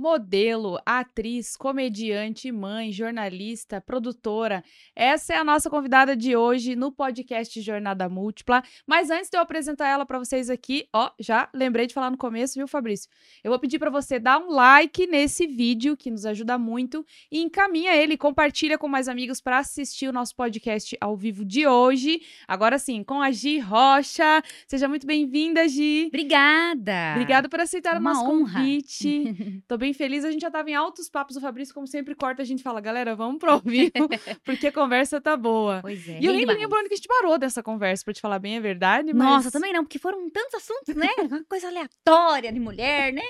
modelo, atriz, comediante, mãe, jornalista, produtora. Essa é a nossa convidada de hoje no podcast Jornada Múltipla. Mas antes de eu apresentar ela para vocês aqui, ó, já lembrei de falar no começo, viu, Fabrício? Eu vou pedir para você dar um like nesse vídeo, que nos ajuda muito, e encaminha ele, compartilha com mais amigos para assistir o nosso podcast ao vivo de hoje. Agora sim, com a Gi Rocha. Seja muito bem-vinda, Gi. Obrigada. Obrigada por aceitar Uma o nosso honra. convite. Tô bem feliz. A gente já tava em altos papos. O Fabrício, como sempre, corta. A gente fala, galera, vamos pro ao vivo, porque a conversa tá boa. Pois é. E eu nem demais. lembro onde que a gente parou dessa conversa, pra te falar bem a verdade. Mas Nossa, também não, porque foram tantos assuntos, né? Uma coisa aleatória de mulher, né?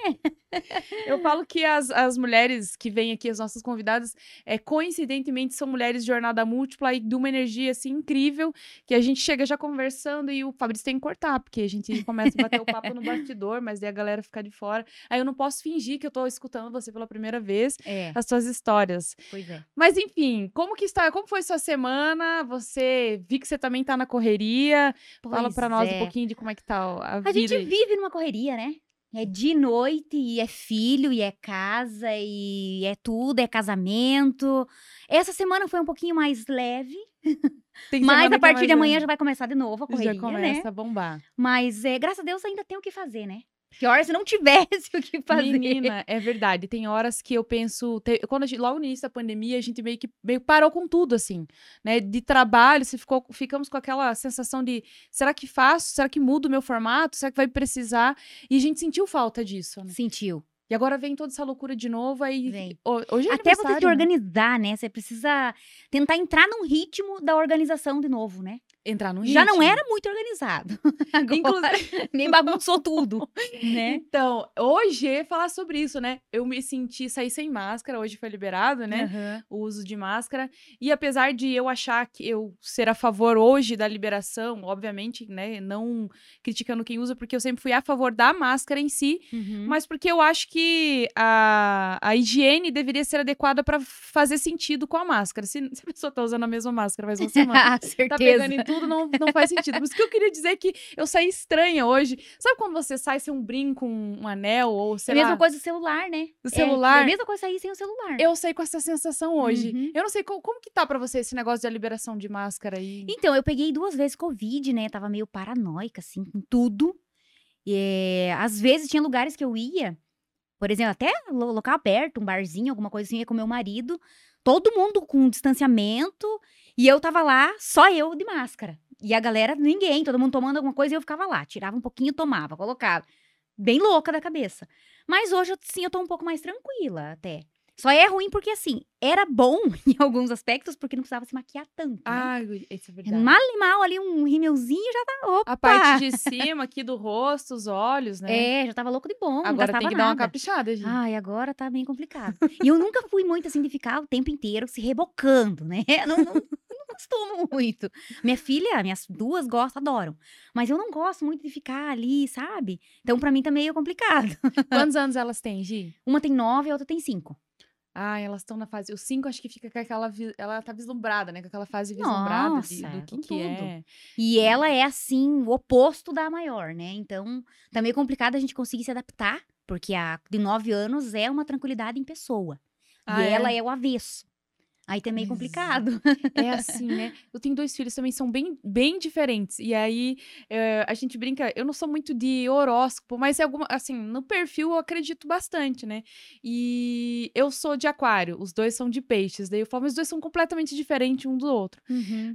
Eu falo que as, as mulheres que vêm aqui, as nossas convidadas, é, coincidentemente são mulheres de jornada múltipla e de uma energia assim incrível, que a gente chega já conversando e o Fabrício tem que cortar, porque a gente começa a bater o papo no bastidor, mas daí a galera fica de fora. Aí eu não posso fingir que eu tô escutando você pela primeira vez, É, as suas histórias. pois é. Mas enfim, como que está? Como foi sua semana? Você vi que você também tá na correria. Fala Pois pra nós é. um pouquinho de como é que tá a, A vida. gente aí. vive numa correria, né? É de noite, e é filho, e é casa, e é tudo, é casamento. Essa semana foi um pouquinho mais leve, mas a é partir mais de amanhã leve. já vai começar de novo a correria, já começa né? a bombar. Mas é, graças a Deus ainda tem o que fazer, né? Pior se não tivesse o que fazer. Menina, é verdade. Tem horas que eu penso. te- quando gente, logo no início da pandemia, a gente meio que meio parou com tudo, assim, né? De trabalho, se ficou, ficamos com aquela sensação de será que faço? Será que mudo o meu formato? Será que vai precisar? E a gente sentiu falta disso, né? Sentiu. E agora vem toda essa loucura de novo, aí. Vem. ho- Hoje é Até você se né? organizar, né? Você precisa tentar entrar num ritmo da organização de novo, né? Entrar no Já não ritmo. era muito organizado. Agora, Inclusive, nem bagunçou tudo, né? Então, hoje falar sobre isso, né? Eu me senti sair sem máscara, hoje foi liberado, né? Aham. o uso de máscara. E apesar de eu achar que eu ser a favor hoje da liberação, obviamente, né, não criticando quem usa, porque eu sempre fui a favor da máscara em si, Uhum. mas porque eu acho que a, a higiene deveria ser adequada para fazer sentido com a máscara. Se, se a pessoa tá usando a mesma máscara faz uma semana, Ah, tá pegando em tudo, não, não faz sentido. Mas o que eu queria dizer é que eu saí estranha hoje. Sabe quando você sai sem um brinco, um, um anel, ou É sei a mesma lá, coisa do celular, né? do É, celular? É, a mesma coisa sair sem o celular. Eu saí com essa sensação hoje. Uhum. Eu não sei como, como que tá pra você esse negócio da liberação de máscara aí. Então, eu peguei duas vezes Covid, né? Tava meio paranoica, assim, com tudo. E, é, às vezes tinha lugares que eu ia, por exemplo, até lo- local aberto, um barzinho, alguma coisa assim, ia com meu marido, todo mundo com distanciamento, e eu tava lá, só eu de máscara. E a galera, ninguém, todo mundo tomando alguma coisa, e eu ficava lá, tirava um pouquinho, tomava, colocava. Bem louca da cabeça. Mas hoje, sim, eu tô um pouco mais tranquila até. Só é ruim porque, assim, era bom em alguns aspectos, porque não precisava se maquiar tanto. né? Ai, isso é verdade. Mal e mal ali, um rímelzinho já tá. Opa! A parte de cima aqui do rosto, os olhos, né? É, já tava louco de bom. Agora tem que dar uma nada. caprichada, gente. Ai, agora tá bem complicado. e eu nunca fui muito assim de ficar o tempo inteiro se rebocando, né? Não, não, não costumo muito. Minha filha, minhas duas gostam, adoram. Mas eu não gosto muito de ficar ali, sabe? Então pra mim tá meio complicado. Quantos anos elas têm, Gi? Uma tem nove e a outra tem cinco. Ah, elas estão na fase. Os cinco acho que fica com aquela. Ela tá vislumbrada, né? Com aquela fase vislumbrada de- Nossa, do que, que é. E ela é assim, o oposto da maior, né? Então, tá meio complicado a gente conseguir se adaptar, porque a de nove anos é uma tranquilidade em pessoa. Ah, e é? ela é o avesso. Aí tá meio Exato. complicado. É assim, né? Eu tenho dois filhos também, são bem, bem diferentes. E aí, eh, a gente brinca, eu não sou muito de horóscopo, mas é alguma, assim, no perfil eu acredito bastante, né? E eu sou de aquário, os dois são de peixes. Daí eu falo, mas os dois são completamente diferentes um do outro.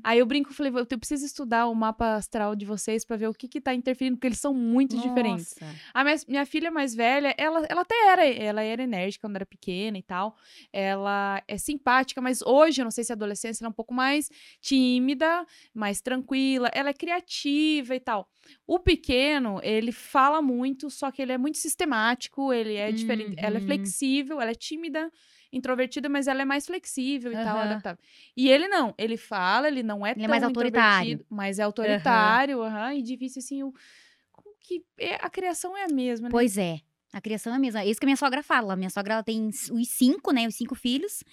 Aí eu brinco, falei, eu preciso estudar o mapa astral de vocês pra ver o que que tá interferindo, porque eles são muito diferentes. Nossa. A minha, minha filha mais velha, ela, ela até era, ela era enérgica quando era pequena e tal. Ela é simpática, mas hoje, eu não sei se a adolescência ela é um pouco mais tímida, mais tranquila. Ela é criativa e tal. O pequeno, ele fala muito, só que ele é muito sistemático, ele é diferente. Ela é Uhum. flexível, ela é tímida, introvertida, mas ela é mais flexível e tal, Aham. adaptável. E ele não, ele fala, ele não é Ele é tão mais autoritário. mas é autoritário, aham, e difícil assim, o, que é- a criação é a mesma, né? Pois é. A criação é a mesma. É isso que a minha sogra fala. Minha sogra ela tem os cinco, né? Os cinco filhos.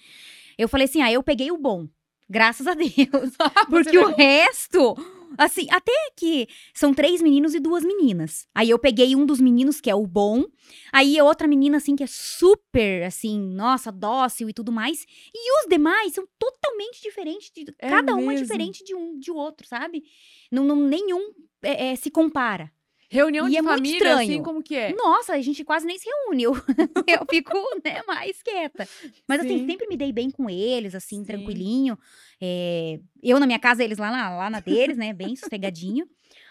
Eu falei assim: ah, eu peguei o bom. Graças a Deus. Porque o resto Assim, até que são três meninos e duas meninas. Aí eu peguei um dos meninos, que é o bom. Aí outra menina, assim, que é super, assim, nossa, dócil e tudo mais. E os demais são totalmente diferentes. De, É cada um é mesmo? diferente de um de outro, sabe? Não, não, nenhum é, é, se compara. Reunião E de é família, assim, como que é? Nossa, a gente quase nem se reúne. Eu, eu fico, né, mais quieta. Mas assim, Sim. sempre me dei bem com eles, assim, Sim. tranquilinho. É, eu na minha casa, eles lá na, lá na deles, né, bem sossegadinho.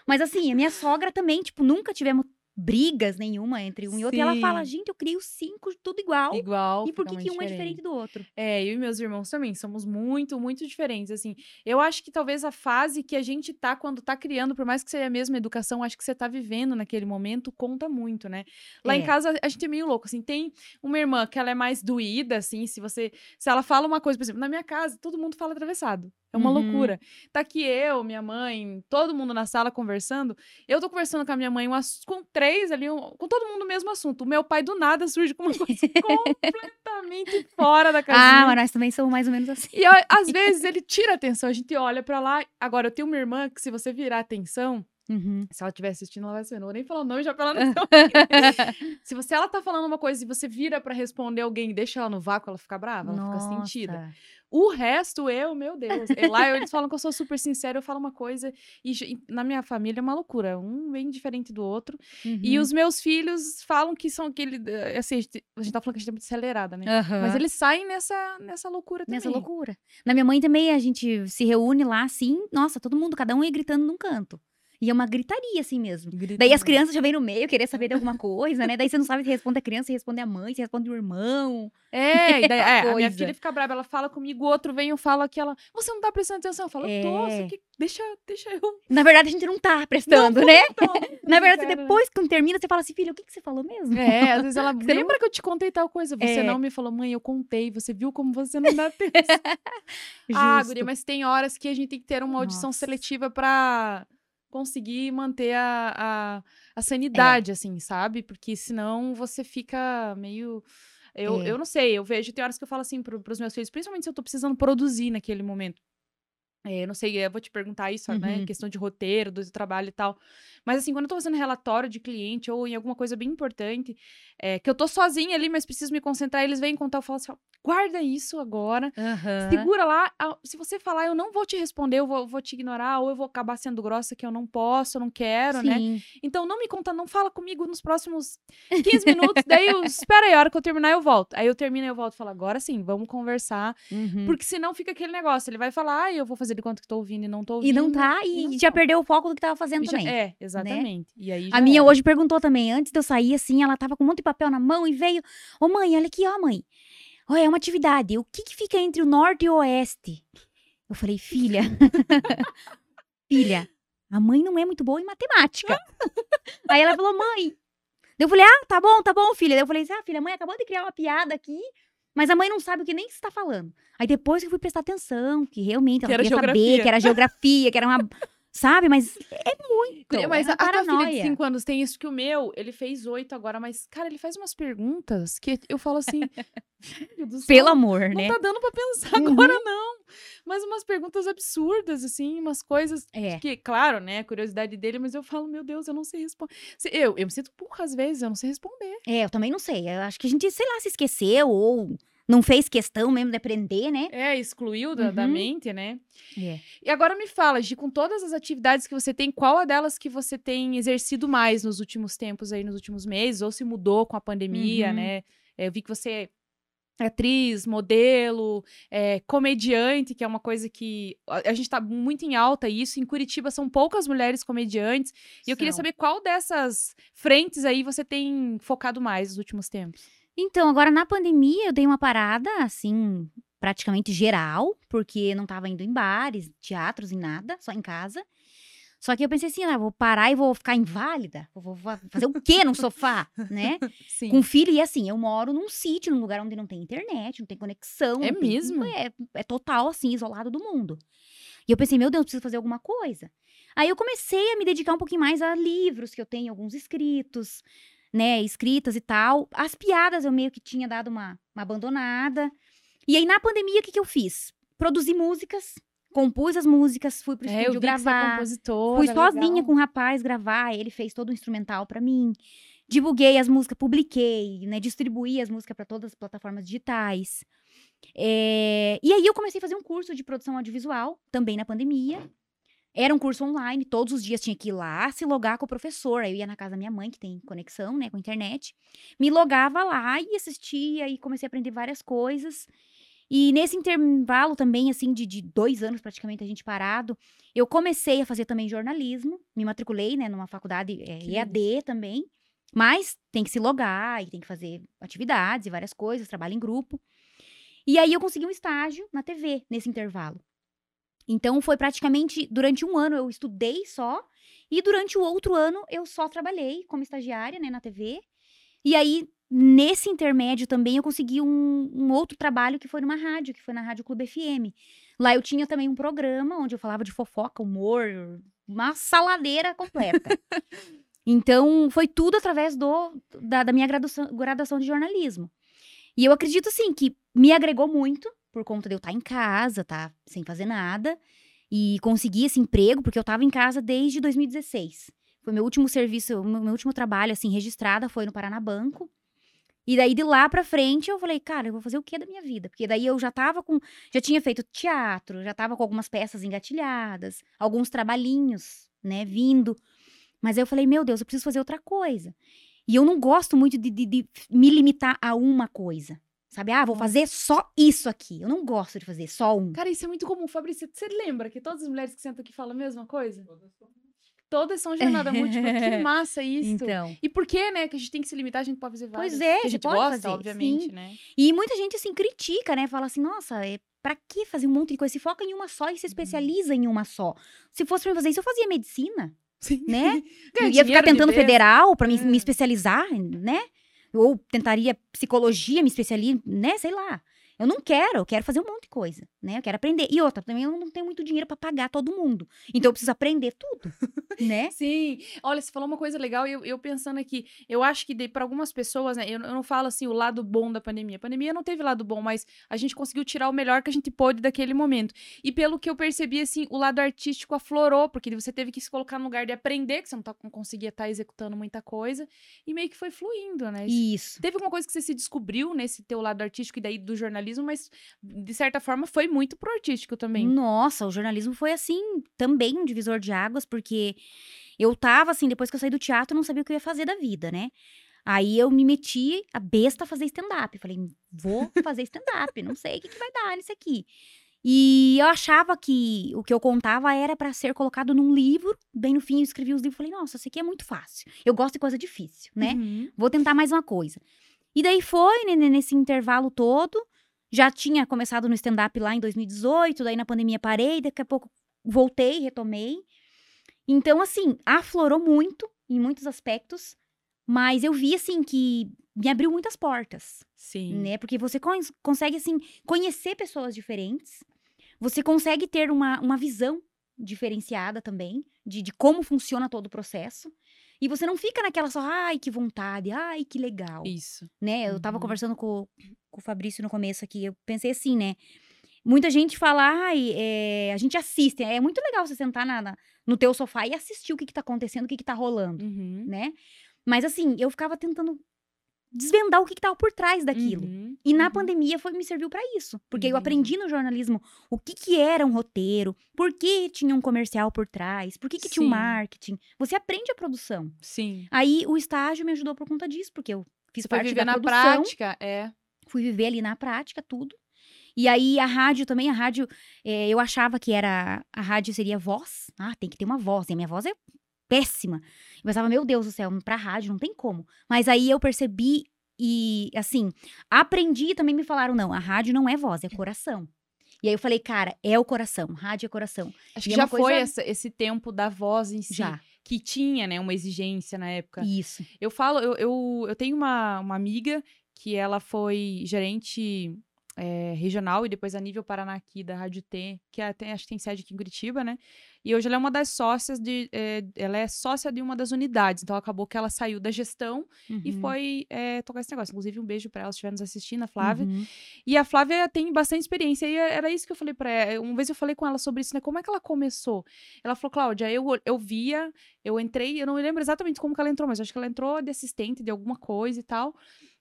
Mas assim, a minha sogra também, tipo, nunca tivemos brigas nenhuma entre um e outro. E ela Sim. fala, gente, eu criei os cinco tudo igual. Igual. E por que, que um é diferente do outro? É, eu e meus irmãos também somos muito, muito diferentes, assim. Eu acho que talvez a fase que a gente tá quando tá criando, por mais que seja a mesma educação, acho que você tá vivendo naquele momento, conta muito, né? Lá em É. casa a gente é meio louco, assim, tem uma irmã que ela é mais doída, assim, se você, se ela fala uma coisa, por exemplo, na minha casa, todo mundo fala atravessado. É uma Uhum. loucura. Tá aqui eu, minha mãe, todo mundo na sala conversando. Eu tô conversando com a minha mãe, um com três ali, um- com todo mundo o mesmo assunto. O meu pai do nada surge com uma coisa completamente fora da casinha. Ah, mas nós também somos mais ou menos assim. E ó, às vezes ele tira a atenção, a gente olha pra lá. Agora, eu tenho uma irmã que, se você virar a atenção, Uhum. se ela estiver assistindo, ela vai saber. Não vou nem falar o nome já pra ela não. Se você ela tá falando uma coisa e você vira pra responder alguém e deixa ela no vácuo, ela fica brava, ela fica sentida. Nossa. O resto, eu, meu Deus. E lá eles falam que eu sou super sincera, eu falo uma coisa. E e na minha família é uma loucura. Um bem diferente do outro. E Uhum. os meus filhos falam que são aquele. eh, Assim, a gente, a gente tá falando que a gente é muito acelerada, né? Mas Aham. eles saem nessa, nessa loucura também. Nessa loucura. Na minha mãe também, a gente se reúne lá, assim, nossa, todo mundo, cada um ia gritando num canto. E é uma gritaria, assim mesmo. Grita Daí as crianças já vêm no meio, querer saber de alguma coisa, né? Daí você não sabe se responde a criança, se responde a mãe, se responde o irmão. É, e daí, é, a minha filha fica brava, ela fala comigo, o outro vem, eu falo aquela, você não tá prestando atenção? Eu falo, tô, É. só que deixa, deixa eu. Na verdade, a gente não tá prestando, né? Então, Na verdade, depois que termina, você fala assim, filha, o que, que você falou mesmo? É, às vezes ela, Você não- lembra que eu te contei tal coisa? Você É. não me falou, mãe, eu contei, você viu como você não dá atenção. ah, guria, mas tem horas que a gente tem que ter uma audição Nossa. seletiva pra conseguir manter a, a, a sanidade, É. assim, sabe? Porque senão você fica meio... Eu, É. eu não sei, eu vejo, tem horas que eu falo assim pro, pros meus filhos, principalmente se eu tô precisando produzir naquele momento. É, não sei, eu vou te perguntar isso, né? Uhum. Questão de roteiro, do trabalho e tal. Mas assim, quando eu tô fazendo relatório de cliente ou em alguma coisa bem importante, é, que eu tô sozinha ali, mas preciso me concentrar, eles vêm contar, eu falo assim, ó, guarda isso agora, Aham. segura lá. Se você falar, eu não vou te responder, eu vou, vou te ignorar, ou eu vou acabar sendo grossa que eu não posso, eu não quero, né? Sim. Então não me conta, não fala comigo nos próximos 15 minutos, daí eu, espera aí, a hora que eu terminar eu volto. Aí eu termino e eu volto e falo, agora sim, vamos conversar, Uhum. porque senão fica aquele negócio, ele vai falar, ah, eu vou fazer de conta que tô ouvindo e não tô ouvindo. E não tá, e e não já tá. perdeu o foco do que tava fazendo E já- também. É, exatamente. E aí A minha era. hoje perguntou também, antes de eu sair, assim, ela tava com um monte de papel na mão e veio. Ô, mãe, olha aqui, ó, mãe. Olha, é uma atividade. O que que fica entre o norte e o oeste? Eu falei, filha. filha, a mãe não é muito boa em matemática. Aí ela falou, mãe. Eu falei, ah, tá bom, tá bom, filha. Daí Eu falei, ah, filha, mãe acabou de criar uma piada aqui, mas a mãe não sabe o que nem você tá falando. Aí depois que eu fui prestar atenção, que realmente ela Que queria saber, geografia. que era geografia, que era uma. Sabe? Mas é muito. Mas é a, a tua filha de paranoia. 5 anos tem isso que o meu, ele fez 8 agora, mas, cara, ele faz umas perguntas que eu falo assim. céu, Pelo amor, Não né? tá dando pra pensar Uhum. agora, não. Mas umas perguntas absurdas, assim, umas coisas É. que, claro, né, a curiosidade dele, mas eu falo, meu Deus, eu não sei responder. Eu, eu me sinto burra às vezes, eu não sei responder. É, eu também não sei. Eu acho que a gente, sei lá, se esqueceu ou não fez questão mesmo de aprender, né? É, excluiu da, da Uhum. mente, né? É. E agora me fala, Gi, com todas as atividades que você tem, qual a delas que você tem exercido mais nos últimos tempos aí, nos últimos meses, ou se mudou com a pandemia, Uhum. né? É, Eu vi que você é atriz, modelo, é, comediante, que é uma coisa que a a gente tá muito em alta isso. Em Curitiba são poucas mulheres comediantes. E eu queria saber qual dessas frentes aí você tem focado mais nos últimos tempos. Então, agora na pandemia eu dei uma parada, assim, praticamente geral, porque não tava indo em bares, teatros e nada, só em casa. Só que eu pensei assim, ah, vou parar e vou ficar inválida? Vou, fazer o quê no sofá, né? Sim. Com filho, e assim, eu moro num sítio, num lugar onde não tem internet, não tem conexão. É não tem- mesmo? é, é total, assim, isolado do mundo. E eu pensei, meu Deus, preciso fazer alguma coisa. Aí eu comecei a me dedicar um pouquinho mais a livros, que eu tenho alguns escritos, né, escritas e tal. As piadas eu meio que tinha dado uma, uma abandonada. E aí, na pandemia, o que, que eu fiz? Produzi músicas compus as músicas, fui pro É, estúdio é gravar. Fui sozinha legal. com um rapaz gravar, ele fez todo o instrumental pra mim. Divulguei as músicas, publiquei, né? Distribuí as músicas pra todas as plataformas digitais. É, E aí eu comecei a fazer um curso de produção audiovisual, também na pandemia. Era um curso online, todos os dias tinha que ir lá se logar com o professor. Aí eu ia na casa da minha mãe, que tem conexão, né, com a internet. Me logava lá e assistia e comecei a aprender várias coisas. E nesse intervalo também, assim, de, de dois anos praticamente a gente parado, eu comecei a fazer também jornalismo. Me matriculei, né, numa faculdade é, Que EAD também. Mas tem que se logar e tem que fazer atividades e várias coisas, trabalho em grupo. E aí eu consegui um estágio na TV nesse intervalo. Então foi praticamente durante um ano eu estudei só e durante o outro ano eu só trabalhei como estagiária, né, na TV. E aí nesse intermédio também eu consegui um, um outro trabalho que foi numa rádio, que foi na Rádio Clube FM. Lá eu tinha também um programa onde eu falava de fofoca, humor, uma saladeira completa. Então, foi tudo através do, da, da minha graduação, graduação de jornalismo. E eu acredito, assim, que me agregou muito, por conta de eu estar em casa, tá sem fazer nada, e conseguir esse emprego, porque eu estava em casa desde 2016. Foi meu último serviço, meu, último trabalho, assim, registrada, foi no Paranabanco. E daí, de lá pra frente, eu falei, cara, eu vou fazer o que da minha vida? Porque daí eu já tava com. Já tinha feito teatro, já tava com algumas peças engatilhadas, alguns trabalhinhos, né, vindo. Mas aí eu falei, meu Deus, eu preciso fazer outra coisa. E eu não gosto muito de, de- de me limitar a uma coisa. Sabe? Ah, vou Nossa. fazer só isso aqui. Eu não gosto de fazer só um. Cara, isso é muito comum. Fabrício, você lembra que todas as mulheres que sentam aqui falam a mesma coisa? Todas são jornada múltipla. Que massa isso. Então. E por que, né, que a gente tem que se limitar, a gente pode fazer várias. Pois é, Porque a gente pode gosta, fazer, obviamente, sim. né? E muita gente, assim, critica, né? Fala assim, nossa, é, pra que fazer um monte de coisa? Se foca em uma só e se especializa em uma só. Se fosse pra mim fazer isso, eu fazia medicina, Sim. né? Eu ia ficar tentando federal pra me, É. me especializar, né? Ou tentaria psicologia, me especializar, né? Sei lá. Eu não quero, eu quero fazer um monte de coisa, né? Eu quero aprender. E outra, também eu não tenho muito dinheiro pra pagar todo mundo. Então eu preciso aprender tudo, né? Sim, olha, você falou uma coisa legal e eu, eu pensando aqui, eu acho que para algumas pessoas, né, eu, eu não falo assim o lado bom da pandemia. A pandemia não teve lado bom, mas a gente conseguiu tirar o melhor que a gente pôde daquele momento. E pelo que eu percebi, assim, o lado artístico aflorou, porque você teve que se colocar no lugar de aprender, que você não, tá, não conseguia estar executando muita coisa, e meio que foi fluindo, né? Isso. Teve alguma coisa que você se descobriu nesse teu lado artístico e daí do jornalismo, mas de certa forma foi muito pro artístico também. Nossa, o jornalismo foi assim, também um divisor de águas, porque eu tava assim, depois que eu saí do teatro, eu não sabia o que eu ia fazer da vida, né? Aí eu me meti a besta a fazer stand-up. Falei, vou fazer stand-up, não sei o que, que vai dar nisso aqui. E eu achava que o que eu contava era pra ser colocado num livro. Bem no fim, eu escrevi os livros e falei, nossa, isso aqui é muito fácil. Eu gosto de coisa difícil, né? Uhum. Vou tentar mais uma coisa. E daí foi, né, nesse intervalo todo. Já tinha começado no stand-up lá em 2018, daí na pandemia parei, daqui a pouco voltei, retomei. Então, assim, aflorou muito em muitos aspectos, mas eu vi, assim, que me abriu muitas portas, Sim. né? Porque você cons- consegue, assim, conhecer pessoas diferentes, você consegue ter uma, uma visão diferenciada também de, de como funciona todo o processo. E você não fica naquela só, ai, que vontade, ai, que legal Isso. né? Eu tava Uhum. conversando com, com o Fabrício no começo aqui, eu pensei assim, né? Muita gente fala, ai, é, a gente assiste, é muito legal você sentar na, na- no teu sofá e assistir o que que tá acontecendo, o que que tá rolando, Uhum. né? Mas assim, eu ficava tentando desvendar o que que tava por trás daquilo. Uhum. E na Uhum. pandemia foi me serviu pra isso, porque eu Entendi. aprendi no jornalismo o que que era um roteiro, por que tinha um comercial por trás, por que que tinha um marketing. Você aprende a produção. Sim. Aí o estágio me ajudou por conta disso, porque eu fiz Você foi parte viver da na produção prática, é. fui viver ali na prática tudo. E aí a rádio também, a rádio, eh, eu achava que era a rádio seria voz. Ah, tem que ter uma voz. E a minha voz é péssima. Eu pensava, meu Deus do céu, pra rádio não tem como. Mas aí eu percebi e assim, aprendi e também me falaram, não, a rádio não é voz, é coração. E aí eu falei, cara, é o coração, rádio é coração. Acho E que é já uma foi coisa- essa- esse tempo da voz em si. Já. Que tinha, né, uma exigência na época. Isso. Eu falo, eu, eu, eu tenho uma, uma amiga que ela foi gerente é, regional e depois a nível Paraná aqui da Rádio T, que é, tem, acho que tem sede aqui em Curitiba, né? E hoje ela é uma das sócias de. É, ela é sócia de uma das unidades. Então acabou que ela saiu da gestão uhum. e foi é, tocar esse negócio. Inclusive, um beijo para ela, se estiver nos assistindo, a Flávia. Uhum. E a Flávia tem bastante experiência. E era isso que eu falei para ela. Uma vez eu falei com ela sobre isso, né? Como é que ela começou? Ela falou, Cláudia, eu, eu via, eu entrei, eu não me lembro exatamente como que ela entrou, mas acho que ela entrou de assistente de alguma coisa e tal.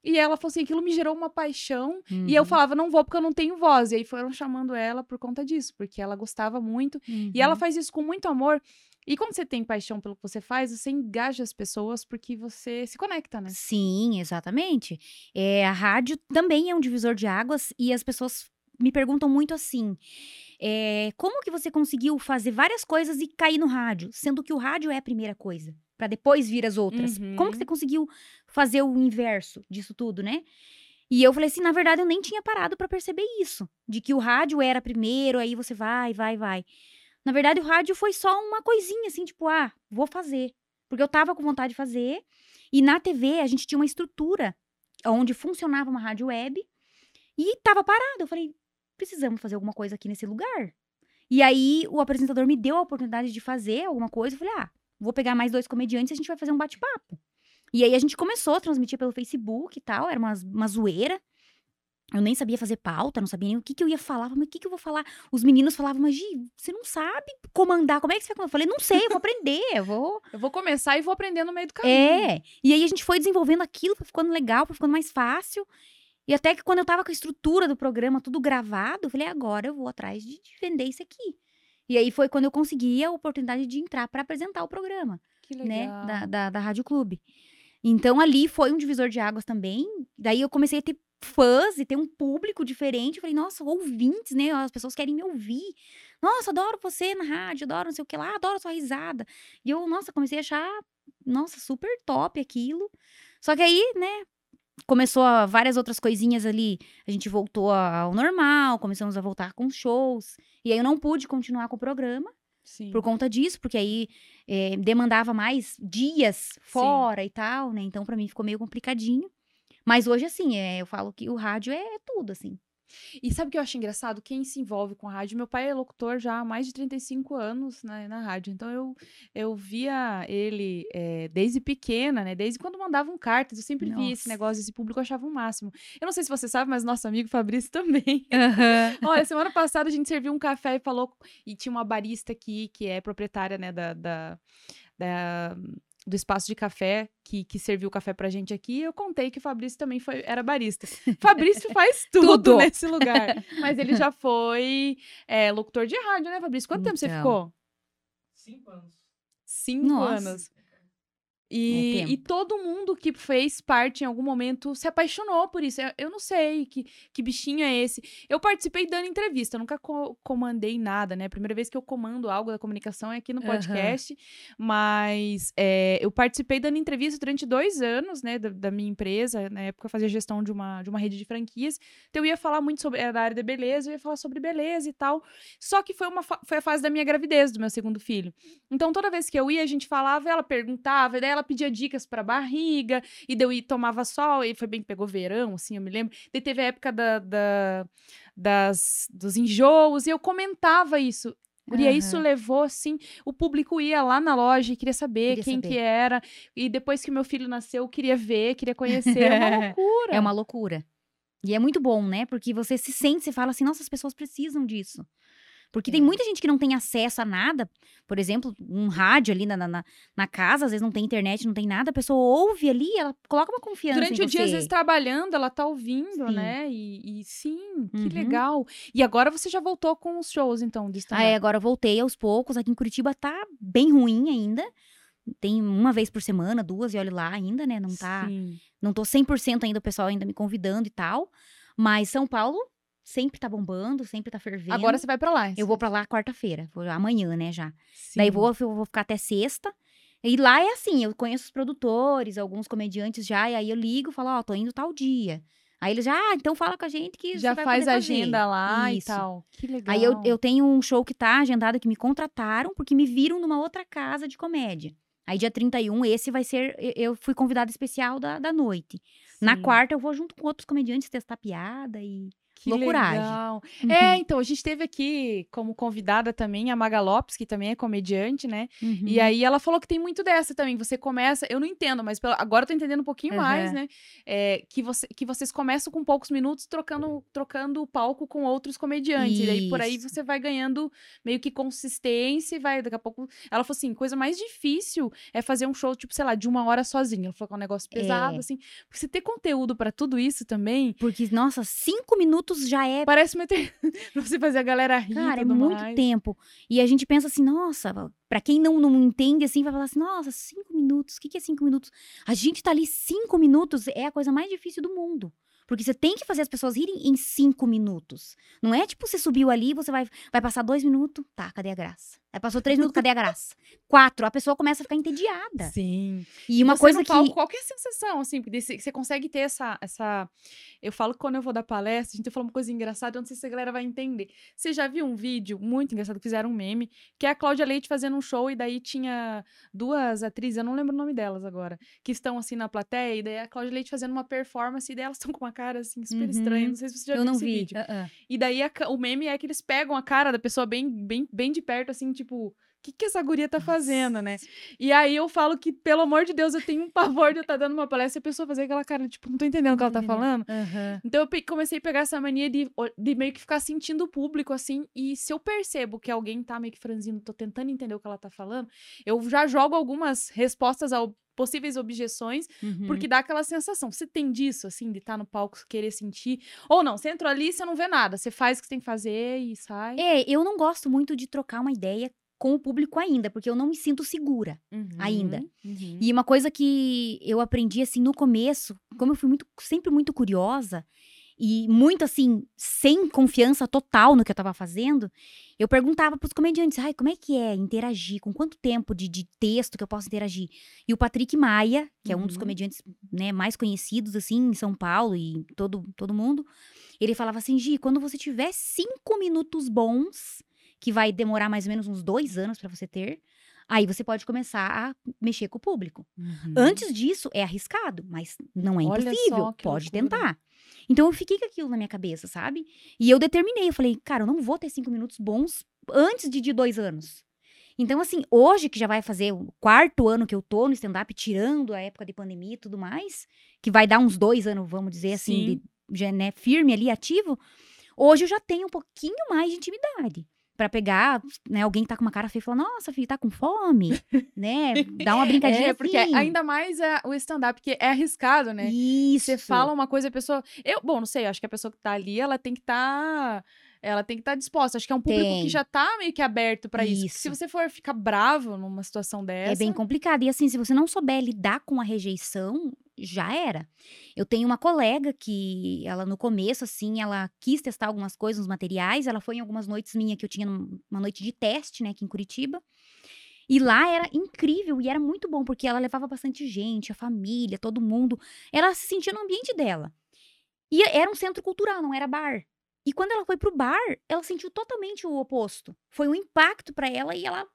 E ela falou assim: aquilo me gerou uma paixão. Uhum. E eu uhum. falava, não vou porque eu não tenho voz. E aí foram chamando ela por conta disso, porque ela gostava muito. Uhum. E ela uhum. faz isso com muito amor. E quando você tem paixão pelo que você faz, você engaja as pessoas porque você se conecta, né? Sim, exatamente. É, a rádio também é um divisor de águas e as pessoas me perguntam muito assim: é, como que você conseguiu fazer várias coisas e cair no rádio, sendo que o rádio é a primeira coisa? Para depois vir as outras. Uhum. Como que você uhum. conseguiu fazer o inverso disso tudo, né? E eu falei assim, na verdade eu nem tinha parado para perceber isso, de que o rádio era primeiro, aí você vai, vai, vai. Na verdade o rádio foi só uma coisinha assim, tipo, ah, vou fazer, porque eu tava com vontade de fazer. E na TV a gente tinha uma estrutura onde funcionava uma rádio web e tava parado. Eu falei, precisamos fazer alguma coisa aqui nesse lugar. E aí o apresentador me deu a oportunidade de fazer alguma coisa. Eu falei, ah, vou pegar mais dois comediantes e a gente vai fazer um bate-papo. E aí a gente começou a transmitir pelo Facebook e tal, era uma, uma zoeira. Eu nem sabia fazer pauta, não sabia nem o que, que eu ia falar. Mas o que, que eu vou falar? Os meninos falavam, mas Gi, você não sabe comandar, como é que você vai comandar? Eu falei, não sei, eu vou aprender, eu vou... Eu vou começar e vou aprender no meio do caminho. É, e aí a gente foi desenvolvendo aquilo, foi ficando legal, foi ficando mais fácil. E até que quando eu tava com a estrutura do programa tudo gravado, eu falei, agora eu vou atrás de, de vender isso aqui. E aí foi quando eu consegui a oportunidade de entrar para apresentar o programa. Que legal. Né, da, da, da Rádio Clube. Então ali foi um divisor de águas também. Daí eu comecei a ter fãs e ter um público diferente. Eu falei, nossa, ouvintes, né? As pessoas querem me ouvir. Nossa, adoro você na rádio, adoro não sei o que lá, adoro sua risada. E eu, nossa, comecei a achar, nossa, super top aquilo. Só que aí, né, começou a, várias outras coisinhas ali. A gente voltou ao normal, começamos a voltar com shows. E aí eu não pude continuar com o programa. Sim. Por conta disso, porque aí é, demandava mais dias fora Sim. e tal, né? Então, para mim ficou meio complicadinho. Mas hoje, assim, é, eu falo que o rádio é, é tudo, assim. E sabe o que eu acho engraçado? Quem se envolve com a rádio, meu pai é locutor já há mais de 35 anos na, na rádio, então eu, eu via ele é, desde pequena, né? Desde quando mandavam cartas, eu sempre Nossa. vi esse negócio, esse público eu achava o um máximo. Eu não sei se você sabe, mas nosso amigo Fabrício também. Uhum. Olha, semana passada a gente serviu um café e falou, e tinha uma barista aqui, que é proprietária, né, da, da da, do espaço de café que, que serviu o café pra gente aqui, eu contei que o Fabrício também foi, era barista. Fabrício faz tudo, tudo, nesse lugar. Mas ele já foi é, locutor de rádio, né, Fabrício? Quanto então. tempo você então. ficou? Cinco anos. Cinco Nossa. anos. E, é e, todo mundo que fez parte em algum momento se apaixonou por isso. Eu, eu não sei que, que bichinho é esse. Eu participei dando entrevista, nunca co comandei nada, né? Primeira vez que eu comando algo da comunicação é aqui no podcast. Uhum. Mas é, eu participei dando entrevista durante dois anos, né? Da, da, minha empresa. Na época eu fazia gestão de uma, de uma rede de franquias. Então eu ia falar muito sobre. Era da área da beleza, eu ia falar sobre beleza e tal. Só que foi, uma, foi a fase da minha gravidez, do meu segundo filho. Então toda vez que eu ia, a gente falava, ela perguntava, e daí ela ela pedia dicas para barriga, e daí eu tomava sol, e foi bem que pegou verão, assim, eu me lembro. Daí teve a época da, da das, dos enjoos, e eu comentava isso. E uhum. isso levou, assim, o público ia lá na loja e queria saber queria quem saber. que era. E depois que meu filho nasceu, queria ver, queria conhecer. É uma loucura. É uma loucura. E é muito bom, né? Porque você se sente, você fala assim, nossa, as pessoas precisam disso. Porque tem muita gente que não tem acesso a nada. Por exemplo, um rádio ali na, na, na, casa, às vezes não tem internet, não tem nada. A pessoa ouve ali, ela coloca uma confiança Durante o dia, às vezes, trabalhando, ela tá ouvindo, sim. né? E, e sim, que uhum. legal. E agora você já voltou com os shows, então, de Ah, é, agora eu voltei aos poucos. Aqui em Curitiba tá bem ruim ainda. Tem uma vez por semana, duas, e olha lá ainda, né? Não tá. Sim. Não tô 100% ainda, o pessoal ainda me convidando e tal. Mas São Paulo sempre tá bombando, sempre tá fervendo. Agora você vai para lá. Eu vou para lá quarta-feira, amanhã, né, já. Sim. Daí vou, eu vou ficar até sexta. E lá é assim, eu conheço os produtores, alguns comediantes já, e aí eu ligo e falo, ó, oh, tô indo tal dia. Aí eles já, ah, então fala com a gente que já faz a agenda lá Isso. e tal. Que legal. Aí eu, eu tenho um show que tá agendado que me contrataram porque me viram numa outra casa de comédia. Aí dia 31, esse vai ser, eu fui convidada especial da, da noite. Sim. Na quarta eu vou junto com outros comediantes testar piada e Que loucuragem. legal. Uhum, É, então, a gente teve aqui como convidada também a Maga Lopes, que também é comediante, né? E uhum. aí ela falou que tem muito dessa também. Você começa, eu não entendo, mas pela- agora eu tô entendendo um pouquinho mais, Aham. né? É, que, você, que vocês começam com poucos minutos trocando, trocando o palco com outros comediantes. E daí por aí Isso. você vai ganhando meio que consistência e vai, daqui a pouco. Ela falou assim: coisa mais difícil é fazer um show, tipo, sei lá, de uma hora sozinha. Ela falou que é um negócio pesado, É. assim. Porque você ter conteúdo pra tudo isso também. Porque, nossa, cinco minutos já é Parece uma eternidade pra você fazer a galera rir. Cara, é muito mais. tempo. E a gente pensa assim, nossa, pra quem não, não entende assim, vai falar assim, nossa, cinco minutos, o que, que é cinco minutos? A gente tá ali cinco minutos, é a coisa mais difícil do mundo. Porque você tem que fazer as pessoas rirem em cinco minutos. Não é tipo, você subiu ali, você vai, vai passar dois minutos, tá, cadê a graça? Aí passou três minutos, cadê a graça? Quatro, a pessoa começa a ficar entediada. Sim. E uma Você coisa no que... palco, qual que é a sensação, assim, você você consegue ter essa, essa... Eu falo que quando eu vou dar palestra, a gente fala uma coisa engraçada, eu não sei se a galera vai entender. Você já viu um vídeo muito engraçado, que fizeram um meme, que é a Cláudia Leite fazendo um show, e daí tinha duas atrizes, eu não lembro o nome delas agora, que estão, assim, na plateia, e daí a Cláudia Leite fazendo uma performance, e daí elas estão com uma cara, assim, super Uhum. estranha, não sei se você já Eu viu não esse vi. vídeo. Ah, ah. E daí a o meme é que eles pegam a cara da pessoa bem, bem, bem de perto, assim, tipo, o que, que essa guria tá fazendo, né? E aí eu falo que, pelo amor de Deus, eu tenho um pavor de eu estar dando uma palestra e a pessoa fazer aquela cara, tipo, não tô entendendo o que ela tá Entendeu? falando. Aham. Então eu comecei a pegar essa mania de, de meio que ficar sentindo o público, assim, e se eu percebo que alguém tá meio que franzindo, tô tentando entender o que ela tá falando, eu já jogo algumas respostas a possíveis objeções, Uhum. porque dá aquela sensação. Você tem disso, assim, de estar no palco, querer sentir. Ou não, você entrou ali e você não vê nada. Você faz o que você tem que fazer e sai. É, eu não gosto muito de trocar uma ideia com o público ainda, porque eu não me sinto segura. ainda. Uhum. E uma coisa que eu aprendi assim no começo, como eu fui muito, sempre muito curiosa e muito assim, sem confiança total no que eu tava fazendo, eu perguntava pros comediantes, ai, como é que é interagir? Com quanto tempo de, de texto que eu posso interagir? E o Patrick Maia, que é um dos Uhum. comediantes né, mais conhecidos assim em São Paulo e em todo, todo mundo, ele falava assim, Gi, quando você tiver cinco minutos bons, que vai demorar mais ou menos uns dois anos pra você ter, aí você pode começar a mexer com o público. Uhum. Antes disso, é arriscado, mas não é Olha impossível. Pode loucura. tentar. Então eu fiquei com aquilo na minha cabeça, sabe? E eu determinei, eu falei, cara, eu não vou ter cinco minutos bons antes de, de dois anos. Então, assim, hoje que já vai fazer o quarto ano que eu tô no stand-up, tirando a época de pandemia e tudo mais, que vai dar uns dois anos, vamos dizer assim, Sim. de, já, né, firme ali, ativo, hoje eu já tenho um pouquinho mais de intimidade. Pra pegar, né, alguém que tá com uma cara feia e falar, nossa, filho, tá com fome, né? Dá uma brincadinha É, porque assim. ainda mais é o stand-up, porque é arriscado, né? Isso. Você fala uma coisa, a pessoa. Eu, bom, não sei, acho que a pessoa que tá ali, ela tem que estar. ela tem que estar disposta. Acho que é um público Tem. que já tá meio que aberto pra isso. Isso. Se você for ficar bravo numa situação dessa. É bem complicado. E assim, se você não souber lidar com a rejeição, já era. Eu tenho uma colega que, ela no começo, assim, ela quis testar algumas coisas, uns materiais. Ela foi em algumas noites minhas que eu tinha uma noite de teste, né, aqui em Curitiba. E lá era incrível e era muito bom, porque ela levava bastante gente, a família, todo mundo. Ela se sentia no ambiente dela. E era um centro cultural, não era bar. E quando ela foi pro bar, ela sentiu totalmente o oposto. Foi um impacto pra ela e ela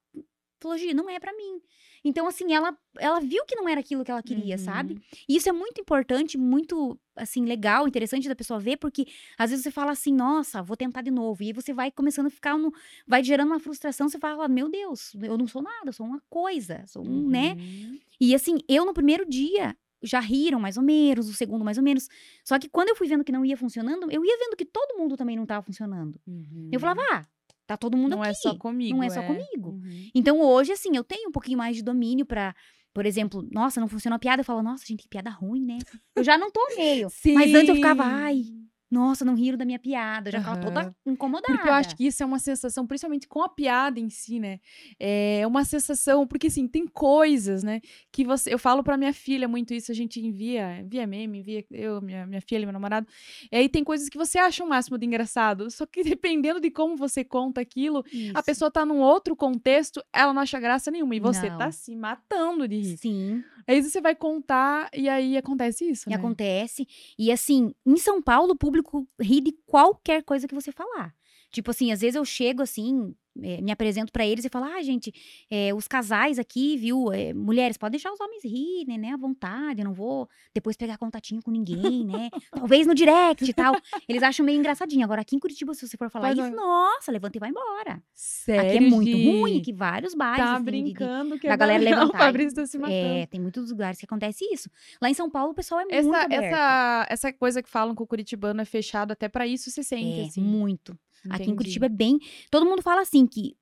falou: Gi, não é pra mim. Então, assim, ela, ela viu que não era aquilo que ela queria, Uhum. sabe? E isso é muito importante, muito, assim, legal, interessante da pessoa ver, porque às vezes você fala assim, nossa, vou tentar de novo. E aí você vai começando a ficar, no, vai gerando uma frustração, você fala, meu Deus, eu não sou nada, eu sou uma coisa, sou um, né? Uhum. E assim, eu no primeiro dia já riram mais ou menos, o segundo mais ou menos. Só que quando eu fui vendo que não ia funcionando, eu ia vendo que todo mundo também não estava funcionando. Uhum. Eu falava, ah, tá todo mundo Não aqui. é só comigo. não é só comigo. Uhum. Então hoje, assim, eu tenho um pouquinho mais de domínio pra. Por exemplo, nossa, não funcionou a piada. Eu falo, nossa, gente, que piada ruim, né? Eu já não tô meio. Mas antes eu ficava, ai, nossa, não riram da minha piada. Eu já ficava toda incomodada. Porque eu acho que isso é uma sensação, principalmente com a piada em si, né? É uma sensação, porque assim, tem coisas, né? Que você. Eu falo pra minha filha muito isso, a gente envia, envia meme, envia eu, minha, minha filha, meu namorado. E aí tem coisas que você acha o máximo de engraçado. Só que dependendo de como você conta aquilo, a Isso. pessoa tá num outro contexto, ela não acha graça nenhuma. E você Não. tá se matando de rir. Sim, Aí você vai contar e aí acontece isso, e né? acontece. E assim, em São Paulo, o público ri de qualquer coisa que você falar. Tipo assim, às vezes eu chego assim, é, me apresento pra eles e falo, ah, gente, é, os casais aqui, viu? é, mulheres, podem deixar os homens rirem, né? À vontade, eu não vou depois pegar contatinho com ninguém, né? Talvez no direct e tal. Eles acham meio engraçadinho. Agora, aqui em Curitiba, se você for falar Faz isso, uma- nossa, levanta e vai embora. Sério, aqui é muito ruim, que vários bares. Tá assim, de- de- brincando que da agora galera o levantar. Fabrício tá se matando. É, tem muitos lugares que acontece isso. Lá em São Paulo, o pessoal é muito Essa, aberto. essa, essa coisa que falam que o curitibano é fechado, até pra isso se sente, é, assim. muito. Aqui em Entendi. Curitiba é bem. Todo mundo fala assim que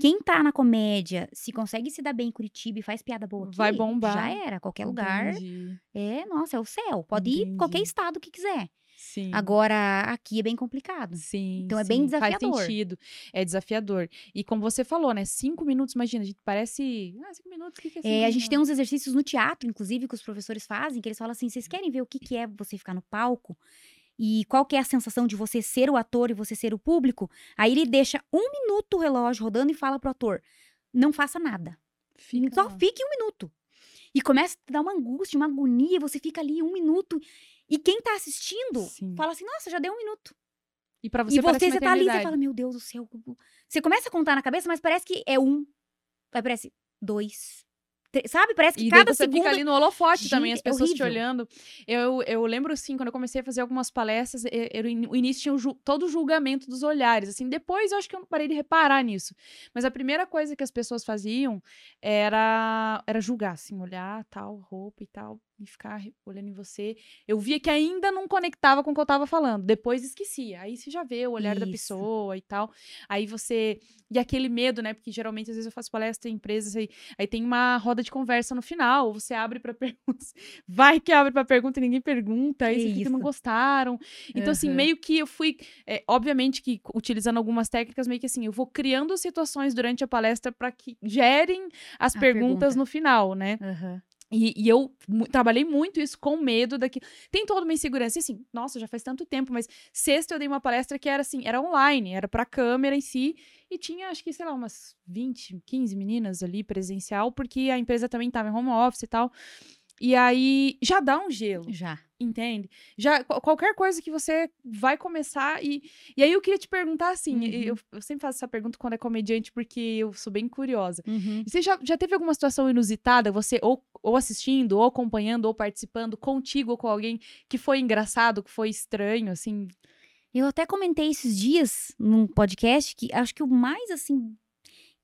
quem tá na comédia, se consegue se dar bem em Curitiba e faz piada boa aqui, Vai bombar. já era. Qualquer lugar. Entendi. É, nossa, é o céu. Pode ir em qualquer Entendi. estado que quiser. Sim. Agora, aqui é bem complicado. Sim, Então é bem desafiador. Faz sentido. É desafiador. E como você falou, né? Cinco minutos, imagina, a gente parece. Ah, cinco minutos, o que, que é cinco É, a gente tem uns exercícios no teatro, inclusive, que os professores fazem, que eles falam assim: vocês querem ver o que, que é você ficar no palco? E qual que é a sensação de você ser o ator e você ser o público? Aí ele deixa um minuto o relógio rodando e fala pro ator: não faça nada. Fica Só lá. fique um minuto. E começa a dar uma angústia, uma agonia, você fica ali um minuto. E quem tá assistindo Sim. fala assim: nossa, já deu um minuto. E pra você, e você, você tá ali, você fala: meu Deus do céu. Você começa a contar na cabeça, mas parece que é um. Aí parece dois. Sabe? Parece que E cada você segundo. fica ali no holofote também, Gente, as é pessoas te horrível. olhando. Eu, eu lembro, assim, quando eu comecei a fazer algumas palestras, e- era o in- o início tinha o ju- todo o julgamento dos olhares, assim. Depois eu acho que eu parei de reparar nisso. Mas a primeira coisa que as pessoas faziam era, era julgar, assim, olhar tal, roupa e tal, e ficar olhando em você. Eu via que ainda não conectava com o que eu tava falando. Depois esquecia. Aí você já vê o olhar da Isso. pessoa e tal. Aí você. E aquele medo, né? Porque geralmente, às vezes, eu faço palestra em empresas aí, aí tem uma roda de conversa no final, você abre pra perguntas. Vai que abre pra pergunta e ninguém pergunta, aí você fica, não gostaram. Então, assim, Aham. meio que eu fui. é, obviamente que utilizando algumas técnicas, meio que assim, eu vou criando situações durante a palestra pra que gerem as A perguntas pergunta. no final, né? Aham. E, e eu trabalhei muito isso com medo daqui. Tem toda uma insegurança. E assim, nossa, já faz tanto tempo, mas sexta eu dei uma palestra que era assim, era online, era pra câmera em si. E tinha, acho que, sei lá, umas 20, 15 meninas ali presencial, porque a empresa também tava em home office e tal. E aí já dá um gelo, Já. entende? Já qual- qualquer coisa que você vai começar e e aí eu queria te perguntar assim, Uhum. eu, eu sempre faço essa pergunta quando é comediante porque eu sou bem curiosa. Uhum. Você já, já teve alguma situação inusitada, você ou, ou assistindo, ou acompanhando, ou participando, contigo ou com alguém, que foi engraçado, que foi estranho, assim? Eu até comentei esses dias num podcast que acho que o mais assim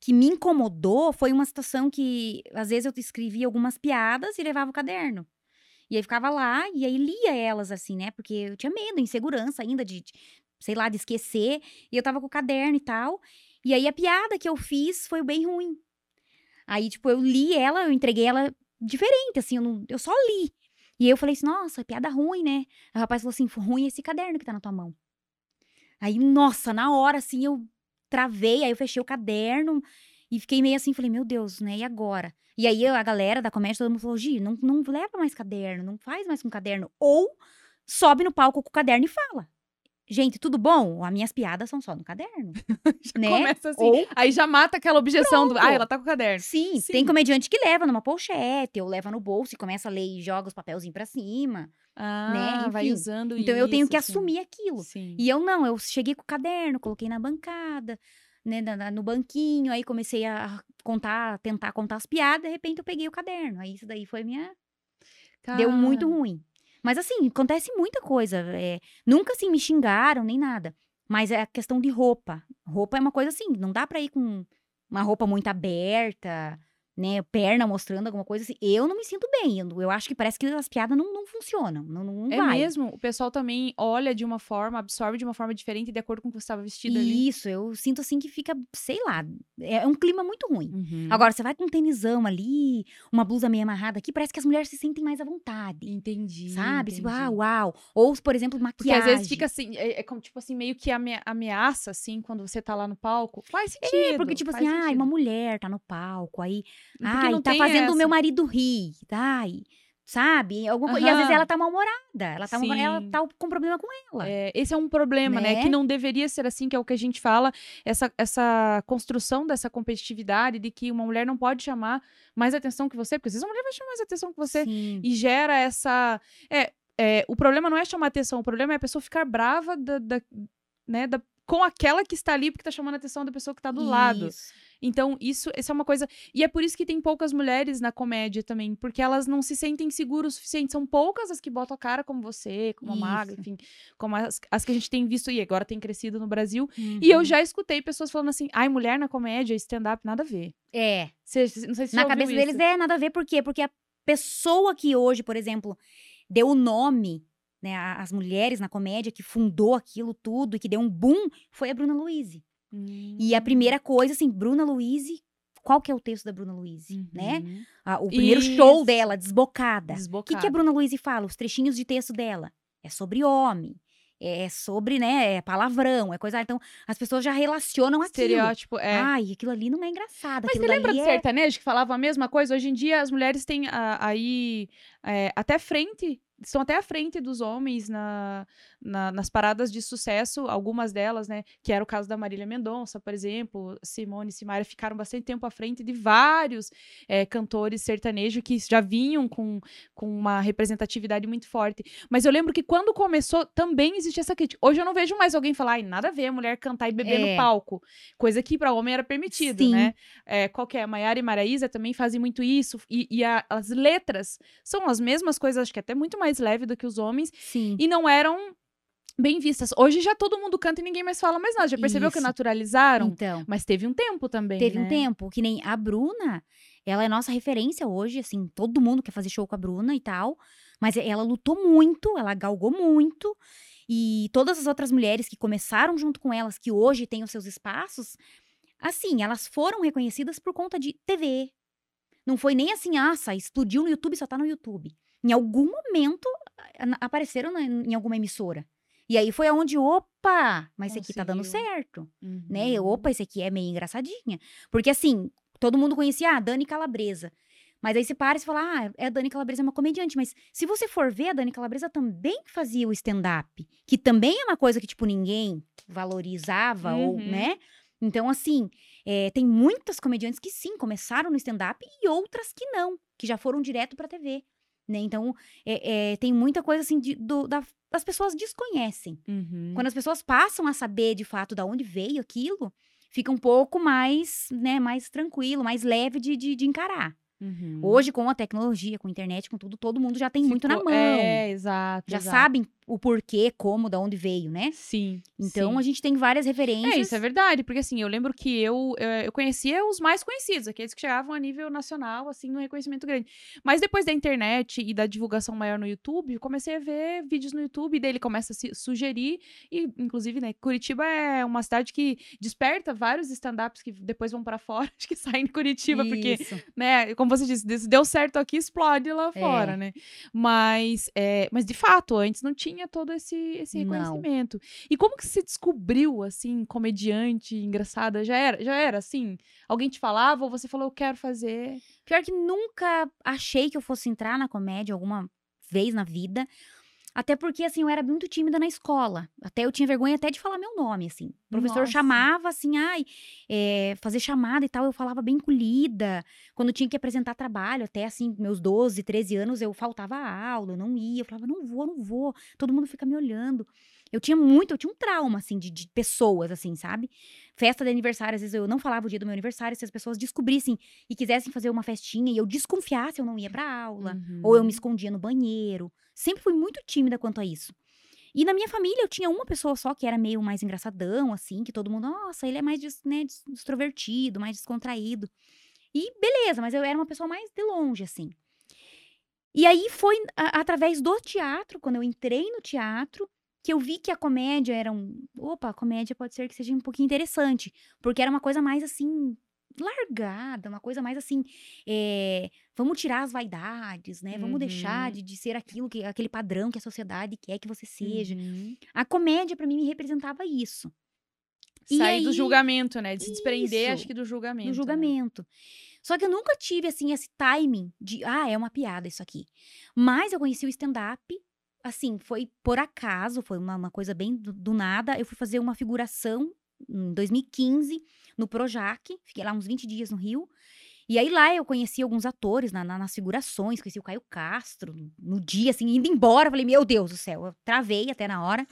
que me incomodou foi uma situação que às vezes eu escrevia algumas piadas e levava o caderno. E aí ficava lá e aí lia elas assim, né? Porque eu tinha medo, insegurança ainda de, de, sei lá, de esquecer. E eu tava com o caderno e tal. E aí a piada que eu fiz foi bem ruim. Aí, tipo, eu li ela, eu entreguei ela diferente, assim, eu, não, eu só li. E aí eu falei assim, nossa, piada ruim, né? Aí o rapaz falou assim, ruim esse caderno que tá na tua mão. Aí, nossa, na hora, assim, eu travei, aí eu fechei o caderno e fiquei meio assim, falei, meu Deus, né? E agora? E aí a galera da comédia, todo mundo falou, Gi, não, não leva mais caderno, não faz mais com caderno. Ou sobe no palco com o caderno e fala. Gente, tudo bom? As minhas piadas são só no caderno. Já né? começa assim. Ou Aí já mata aquela objeção do. Pronto. Ah, ela tá com o caderno. Sim, Sim. tem comediante que leva numa pochete, ou leva no bolso e começa a ler e joga os papelzinhos pra cima. Ah, vai Enfim. usando Então eu tenho isso, que assim. assumir aquilo. Sim. E eu não, eu cheguei com o caderno, coloquei na bancada, né, na- no banquinho, aí comecei a contar, tentar contar as piadas, de repente eu peguei o caderno. Aí isso daí foi minha. Deu muito ruim. Mas assim, acontece muita coisa. é, nunca assim me xingaram nem nada. Mas é a questão de roupa. Roupa é uma coisa assim, não dá pra ir com uma roupa muito aberta, né? Perna mostrando alguma coisa assim. Eu não me sinto bem. Eu, eu acho que parece que as piadas não, não funcionam. Não, não É vai. mesmo? O pessoal também olha de uma forma, absorve de uma forma diferente de acordo com o que você estava vestido ali. Isso, eu sinto assim que fica, sei lá, é um clima muito ruim. Uhum. Agora, você vai com um tenisão ali, uma blusa meio amarrada aqui, parece que as mulheres se sentem mais à vontade. Entendi. Sabe? Tipo, ah, entendi. uau. Ou, por exemplo, Porque maquiagem. às vezes fica assim, é, é como, tipo assim, meio que ame- ameaça, assim, quando você tá lá no palco. Faz sentido. É, porque, tipo assim, sentido. uma mulher tá no palco, aí, Porque ai, não tá fazendo o meu essa. marido rir, ai, sabe? Alguma co- E às vezes ela tá mal-humorada, ela tá, mal- ela tá com problema com ela. É, esse é um problema, né? Né? Que não deveria ser assim, que é o que a gente fala, essa, essa construção dessa competitividade de que uma mulher não pode chamar mais atenção que você, porque às vezes a mulher vai chamar mais atenção que você Sim. e gera essa. É, é, o problema não é chamar atenção, o problema é a pessoa ficar brava da, da- né, da- com aquela que está ali porque tá chamando a atenção da pessoa que tá do lado. Isso. Então, isso, isso é uma coisa. E é por isso que tem poucas mulheres na comédia também, porque elas não se sentem seguras o suficiente. São poucas as que botam a cara como você, como a Maga, Isso. enfim, como as, as que a gente tem visto e agora tem crescido no Brasil. E eu Uhum. já escutei pessoas falando assim: ai, mulher na comédia, stand-up, nada a ver. É. Cê- não sei se Na cabeça deles isso. é nada a ver, por quê? Porque a pessoa que hoje, por exemplo, deu o nome, né, as mulheres na comédia, que fundou aquilo tudo e que deu um boom, foi a Bruna Luiz. E a Hum. primeira coisa, assim, Bruna Luiz, qual que é o texto da Bruna Luiz, né? Uhum. Ah, o primeiro show Isso. dela, Desbocada. O que, que a Bruna Luiz fala? Os trechinhos de texto dela. É sobre homem. É sobre, né, é palavrão, é coisa. Então, as pessoas já relacionam aquilo. Estereótipo, é. Ai, aquilo ali não é engraçado. Mas você lembra do é... sertanejo que falava a mesma coisa? Hoje em dia as mulheres têm ah, aí é, até frente, estão até à frente dos homens na, na- nas paradas de sucesso, algumas delas, né? Que era o caso da Marília Mendonça, por exemplo, Simone e Simaria ficaram bastante tempo à frente de vários é, cantores sertanejos que já vinham com, com uma representatividade muito forte. Mas eu lembro que quando começou também existia essa crítica. Hoje eu não vejo mais alguém falar, ai, nada a ver a mulher cantar e beber É. no palco. Coisa que para homem era permitido, Sim. né? É, qual que é? Maiara e Maraísa também fazem muito isso. E, e a- as letras são as mesmas coisas, acho que até muito mais leve do que os homens. Sim. E não eram bem vistas. Hoje já todo mundo canta e ninguém mais fala mais nada. Já percebeu que Isso. naturalizaram? Então, Mas teve um tempo também, teve né? um tempo que nem a Bruna, ela é nossa referência hoje, assim, todo mundo quer fazer show com a Bruna e tal. Mas ela lutou muito, ela galgou muito. E todas as outras mulheres que começaram junto com elas, que hoje têm os seus espaços, assim, elas foram reconhecidas por conta de TV. Não foi nem assim, ah, explodiu no YouTube, só tá no YouTube. Em algum momento apareceram na- em alguma emissora. E aí foi aonde, opa, mas esse aqui tá dando Conseguiu. certo né? Uhum. Opa, esse aqui é meio engraçadinha. Porque assim, todo mundo conhecia a Dani Calabresa. Mas aí você para e fala, ah, é a Dani Calabresa é uma comediante. Mas se você for ver, a Dani Calabresa também fazia o stand-up. Que também é uma coisa que, tipo, ninguém valorizava, ou, Uhum. né? Então, assim, é, tem muitas comediantes que sim, começaram no stand-up e outras que não, que já foram direto pra TV. Né? Então, é, é, tem muita coisa assim de, do, da, as pessoas desconhecem. Uhum. Quando as pessoas passam a saber de fato da onde veio aquilo, fica um pouco mais, né, mais tranquilo, mais leve de, de, de encarar. Uhum. Hoje, com a tecnologia, com a internet, com tudo, todo mundo já tem muito na Ficou- mão. É, exato. já exato. sabem o porquê, como, da onde veio, né? Sim. Então, sim. a gente tem várias referências. É, isso é verdade, porque assim, eu lembro que eu, eu conhecia os mais conhecidos, aqueles que chegavam a nível nacional, assim, no reconhecimento grande. Mas depois da internet e da divulgação maior no YouTube, eu comecei a ver vídeos no YouTube, e daí ele começa a se sugerir, e inclusive, né, Curitiba é uma cidade que desperta vários stand-ups que depois vão pra fora, acho que saem de Curitiba, porque Isso. né, como você disse, se deu certo aqui, explode lá É. fora, né? Mas, é, mas de fato, antes não tinha todo esse, esse Não. reconhecimento. E como que você descobriu, assim, comediante, engraçada? Já era, já era assim? Alguém te falava ou você falou, eu quero fazer? Pior que nunca achei que eu fosse entrar na comédia alguma vez na vida. Até porque, assim, eu era muito tímida na escola. Até eu tinha vergonha até de falar meu nome, assim. O professor Nossa. chamava, assim, ai, é, fazer chamada e tal, eu falava bem colhida. Quando tinha que apresentar trabalho, até, assim, meus 12, 13 anos, eu faltava a aula, eu não ia. Eu falava, não vou, não vou. Todo mundo fica me olhando. Eu tinha muito, eu tinha um trauma, assim, de, de pessoas, assim, sabe? Festa de aniversário, às vezes eu não falava o dia do meu aniversário, se as pessoas descobrissem e quisessem fazer uma festinha e eu desconfiasse, eu não ia pra aula. Ou eu me Uhum. escondia no banheiro. Sempre fui muito tímida quanto a isso. E na minha família eu tinha uma pessoa só que era meio mais engraçadão, assim, que todo mundo, nossa, ele é mais né, extrovertido, mais descontraído. E beleza, mas eu era uma pessoa mais de longe, assim. E aí foi a- através do teatro, quando eu entrei no teatro, que eu vi que a comédia era um. Opa, a comédia pode ser que seja um pouquinho interessante. Porque era uma coisa mais assim. Largada, uma coisa mais assim. é, vamos tirar as vaidades, né? Vamos deixar Uhum. de, de ser aquilo que aquele padrão que a sociedade quer que você seja. Uhum. A comédia, pra mim, me representava isso. Sair do aí- julgamento, né? De se desprender, Isso, acho que do julgamento. né? julgamento. Só que eu nunca tive, assim, esse timing de, ah, é uma piada isso aqui. Mas eu conheci o stand-up, assim, foi por acaso, foi uma, uma coisa bem do, do nada. Eu fui fazer uma figuração em 2015 no Projac, fiquei lá uns 20 dias no Rio. E aí lá eu conheci alguns atores na- na- nas figurações, conheci o Caio Castro no dia, assim, indo embora. Falei, meu Deus do céu, eu travei até na hora.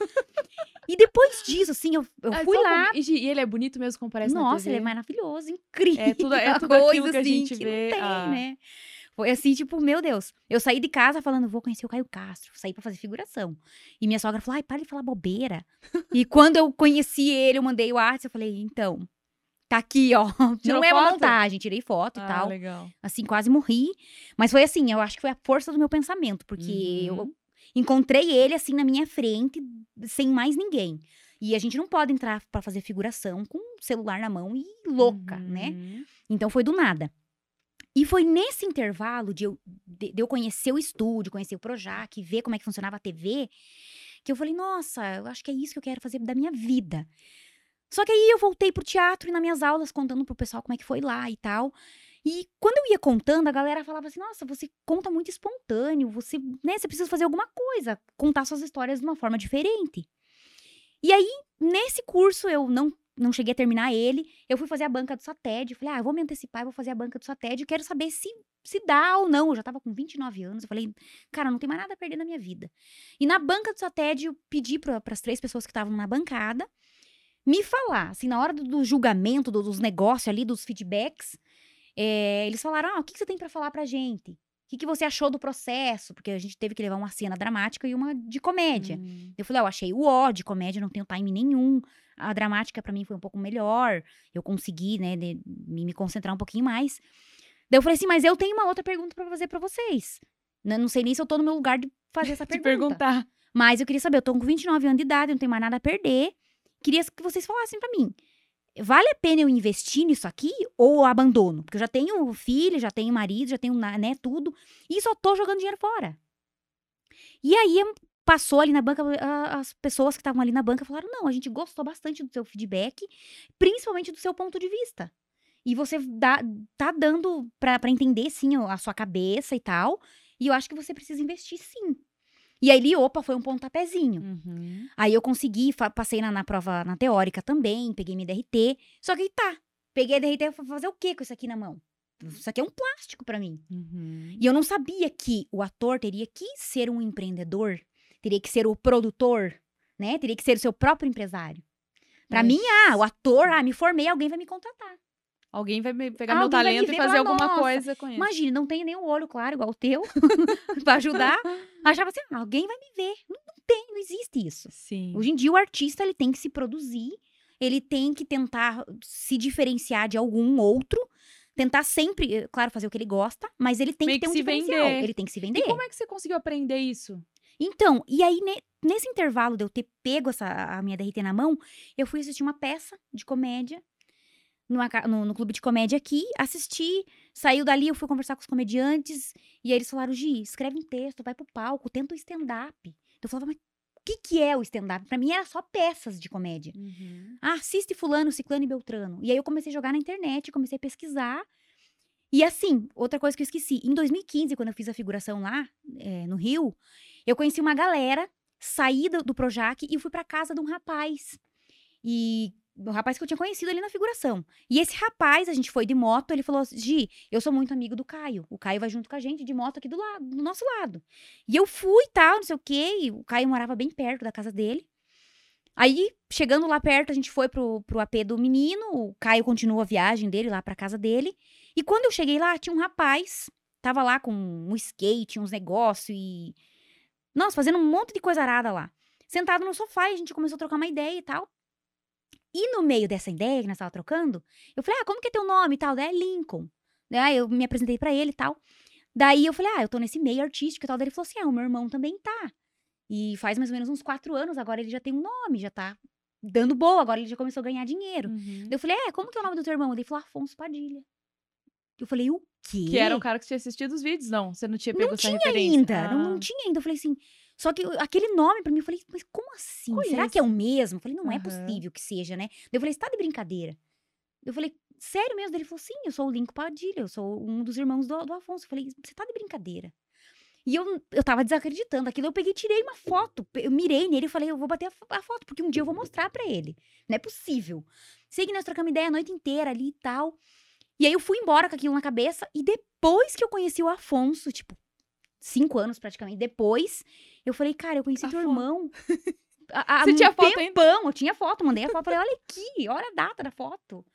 E depois disso, assim, eu, eu fui lá. com- E, ele é bonito mesmo como parece Nossa, ele é maravilhoso, incrível. É tudo- é tudo aquilo coisa que a assim gente que vê, Não tem, ah. né? Foi assim, tipo, meu Deus. Eu saí de casa falando, vou conhecer o Caio Castro. Saí pra fazer figuração. E minha sogra falou, ai, para de falar bobeira. e quando eu conheci ele, eu mandei o WhatsApp, eu falei, então, tá aqui, ó. Tirou não é uma foto? montagem, tirei foto e Ah, tal. legal. Assim, quase morri. Mas foi assim, eu acho que foi a força do meu pensamento. Porque Uhum. eu encontrei ele, assim, na minha frente, sem mais ninguém. E a gente não pode entrar pra fazer figuração com o celular na mão e louca, né? Uhum. Então foi do nada. E foi nesse intervalo de eu, de, de eu conhecer o estúdio, conhecer o Projac, ver como é que funcionava a TV, que eu falei, nossa, eu acho que é isso que eu quero fazer da minha vida. Só que aí eu voltei pro teatro e nas minhas aulas contando pro pessoal como é que foi lá e tal. E quando eu ia contando, a galera falava assim: "Nossa, você conta muito espontâneo, você, né, você precisa fazer alguma coisa, contar suas histórias de uma forma diferente". E aí, nesse curso eu não não cheguei a terminar ele, eu fui fazer a banca do SATED, falei: "Ah, vou me antecipar, vou fazer a banca do SATED, eu quero saber se se dá ou não". Eu já tava com 29 anos, eu falei: "Cara, não tem mais nada a perder na minha vida". E na banca do SATED eu pedi para as três pessoas que estavam na bancada me falar, assim, na hora do, do julgamento, do- dos negócios ali, dos feedbacks, é, eles falaram: ah, o que, que você tem pra falar pra gente? O que, que você achou do processo? Porque a gente teve que levar uma cena dramática e uma de comédia. Hum. Eu falei: ah, eu achei o ó de comédia, não tenho time nenhum. A dramática pra mim foi um pouco melhor. Eu consegui, né, de- me, me concentrar um pouquinho mais. Daí eu falei assim: mas eu tenho uma outra pergunta pra fazer pra vocês. N- Não sei nem se eu tô no meu lugar de fazer essa pergunta. perguntar. Mas eu queria saber, eu tô com 29 anos de idade, não tenho mais nada a perder. Queria que vocês falassem pra mim. Vale a pena eu investir nisso aqui ou eu abandono? Porque eu já tenho filho, já tenho marido, já tenho, né, tudo. E só tô jogando dinheiro fora. E aí passou ali na banca, as pessoas que estavam ali na banca falaram: não, a gente gostou bastante do seu feedback, principalmente do seu ponto de vista. E você dá, tá dando pra, pra entender, sim, a sua cabeça e tal. E eu acho que você precisa investir sim. E aí, opa, foi um pontapézinho. Uhum. Aí eu consegui, passei na, na prova na teórica também, peguei minha DRT. Só que aí tá, peguei a DRT, fui fazer o quê com isso aqui na mão? Isso aqui é um plástico pra mim. Uhum. E eu não sabia que o ator teria que ser um empreendedor, teria que ser o produtor, né? Teria que ser o seu próprio empresário. Pra Mas mim, ah, o ator, ah, me formei, alguém vai me contratar. Alguém vai pegar meu Alguém vai me talento e e fazer falar, alguma "Nossa, coisa com isso. Imagine, não tem nenhum olho claro igual o teu pra ajudar. Achava assim, ah, alguém vai me ver. Não, não tem, não existe isso. Sim. Hoje em dia, o artista ele tem que se produzir, ele tem que tentar se diferenciar de algum outro, tentar sempre, eh, claro, fazer o que ele gosta, mas ele tem Meio que ter que um se diferencial. vender. Ele tem que se E vender. como é que você conseguiu aprender isso? Então, e aí, ne- nesse intervalo de eu ter pego essa, a minha DRT na mão, eu fui assistir uma peça de comédia numa no, no clube de comédia aqui, assisti, saiu dali, eu fui conversar com os comediantes, e aí eles falaram, Gi, escreve um texto, vai pro palco, tenta o stand-up. Eu falava, mas o que, que é o stand-up? Pra mim era só peças de comédia. Ah, assiste fulano, ciclano e beltrano. E aí eu comecei a jogar na internet, comecei a pesquisar. E assim, outra coisa que eu esqueci. Em 2015, quando eu fiz a figuração lá, eh, no Rio, eu conheci uma galera, saí do, do Projac e fui pra casa de um rapaz. E o rapaz que eu tinha conhecido ali na figuração. E esse rapaz, a gente foi de moto, ele falou assim, Gi, eu sou muito amigo do Caio. O Caio vai junto com a gente de moto aqui do, lado, do nosso lado. E eu fui e tal, não sei o quê. E o Caio morava bem perto da casa dele. Aí, chegando lá perto, a gente foi pro, pro AP do menino. O Caio continuou a viagem dele lá pra casa dele. E quando eu cheguei lá, tinha um rapaz. Tava lá com um skate, uns negócios e. Nossa, fazendo um monte de coisa arada lá. Sentado no sofá e a gente começou a trocar uma ideia e tal. E no meio dessa ideia que nós tava trocando, eu falei, ah, como que é teu nome e tal? Daí é Lincoln. Daí eu me apresentei pra ele e tal. Daí eu falei, ah, eu tô nesse meio artístico e tal. Daí ele falou assim, ah, o meu irmão também tá. E faz mais ou menos uns quatro anos, agora ele já tem um nome, já tá dando boa, agora ele já começou a ganhar dinheiro. Uhum. Daí eu falei, é, como que é o nome do teu irmão? Daí ele falou, Afonso Padilha. Eu falei, o quê? Que era o cara que tinha assistido os vídeos, não? Você não tinha pego Não essa tinha referência? ainda, não, Ah. não tinha ainda. Eu falei assim, só que aquele nome pra mim, eu falei, mas como assim? Será que é o mesmo? Eu falei, não é Aham. possível que seja, né? Daí eu falei, você tá de brincadeira? Eu falei, sério mesmo? Ele falou, sim, eu sou o Lincoln Padilha, eu sou um dos irmãos do, do Afonso. Eu falei, você tá de brincadeira? E eu, eu tava desacreditando aquilo. Eu peguei, tirei uma foto, eu mirei nele e falei, eu vou bater a, a foto, porque um dia eu vou mostrar pra ele. Não é possível. Sei que nós trocamos ideia a noite inteira ali e tal. E aí eu fui embora com aquilo na cabeça. E depois que eu conheci o Afonso, tipo, cinco anos praticamente depois, eu falei, cara, eu conheci teu Afonso. irmão. há Você um tinha foto tempão. Eu tinha foto, mandei a foto, falei, olha aqui, olha a data da foto.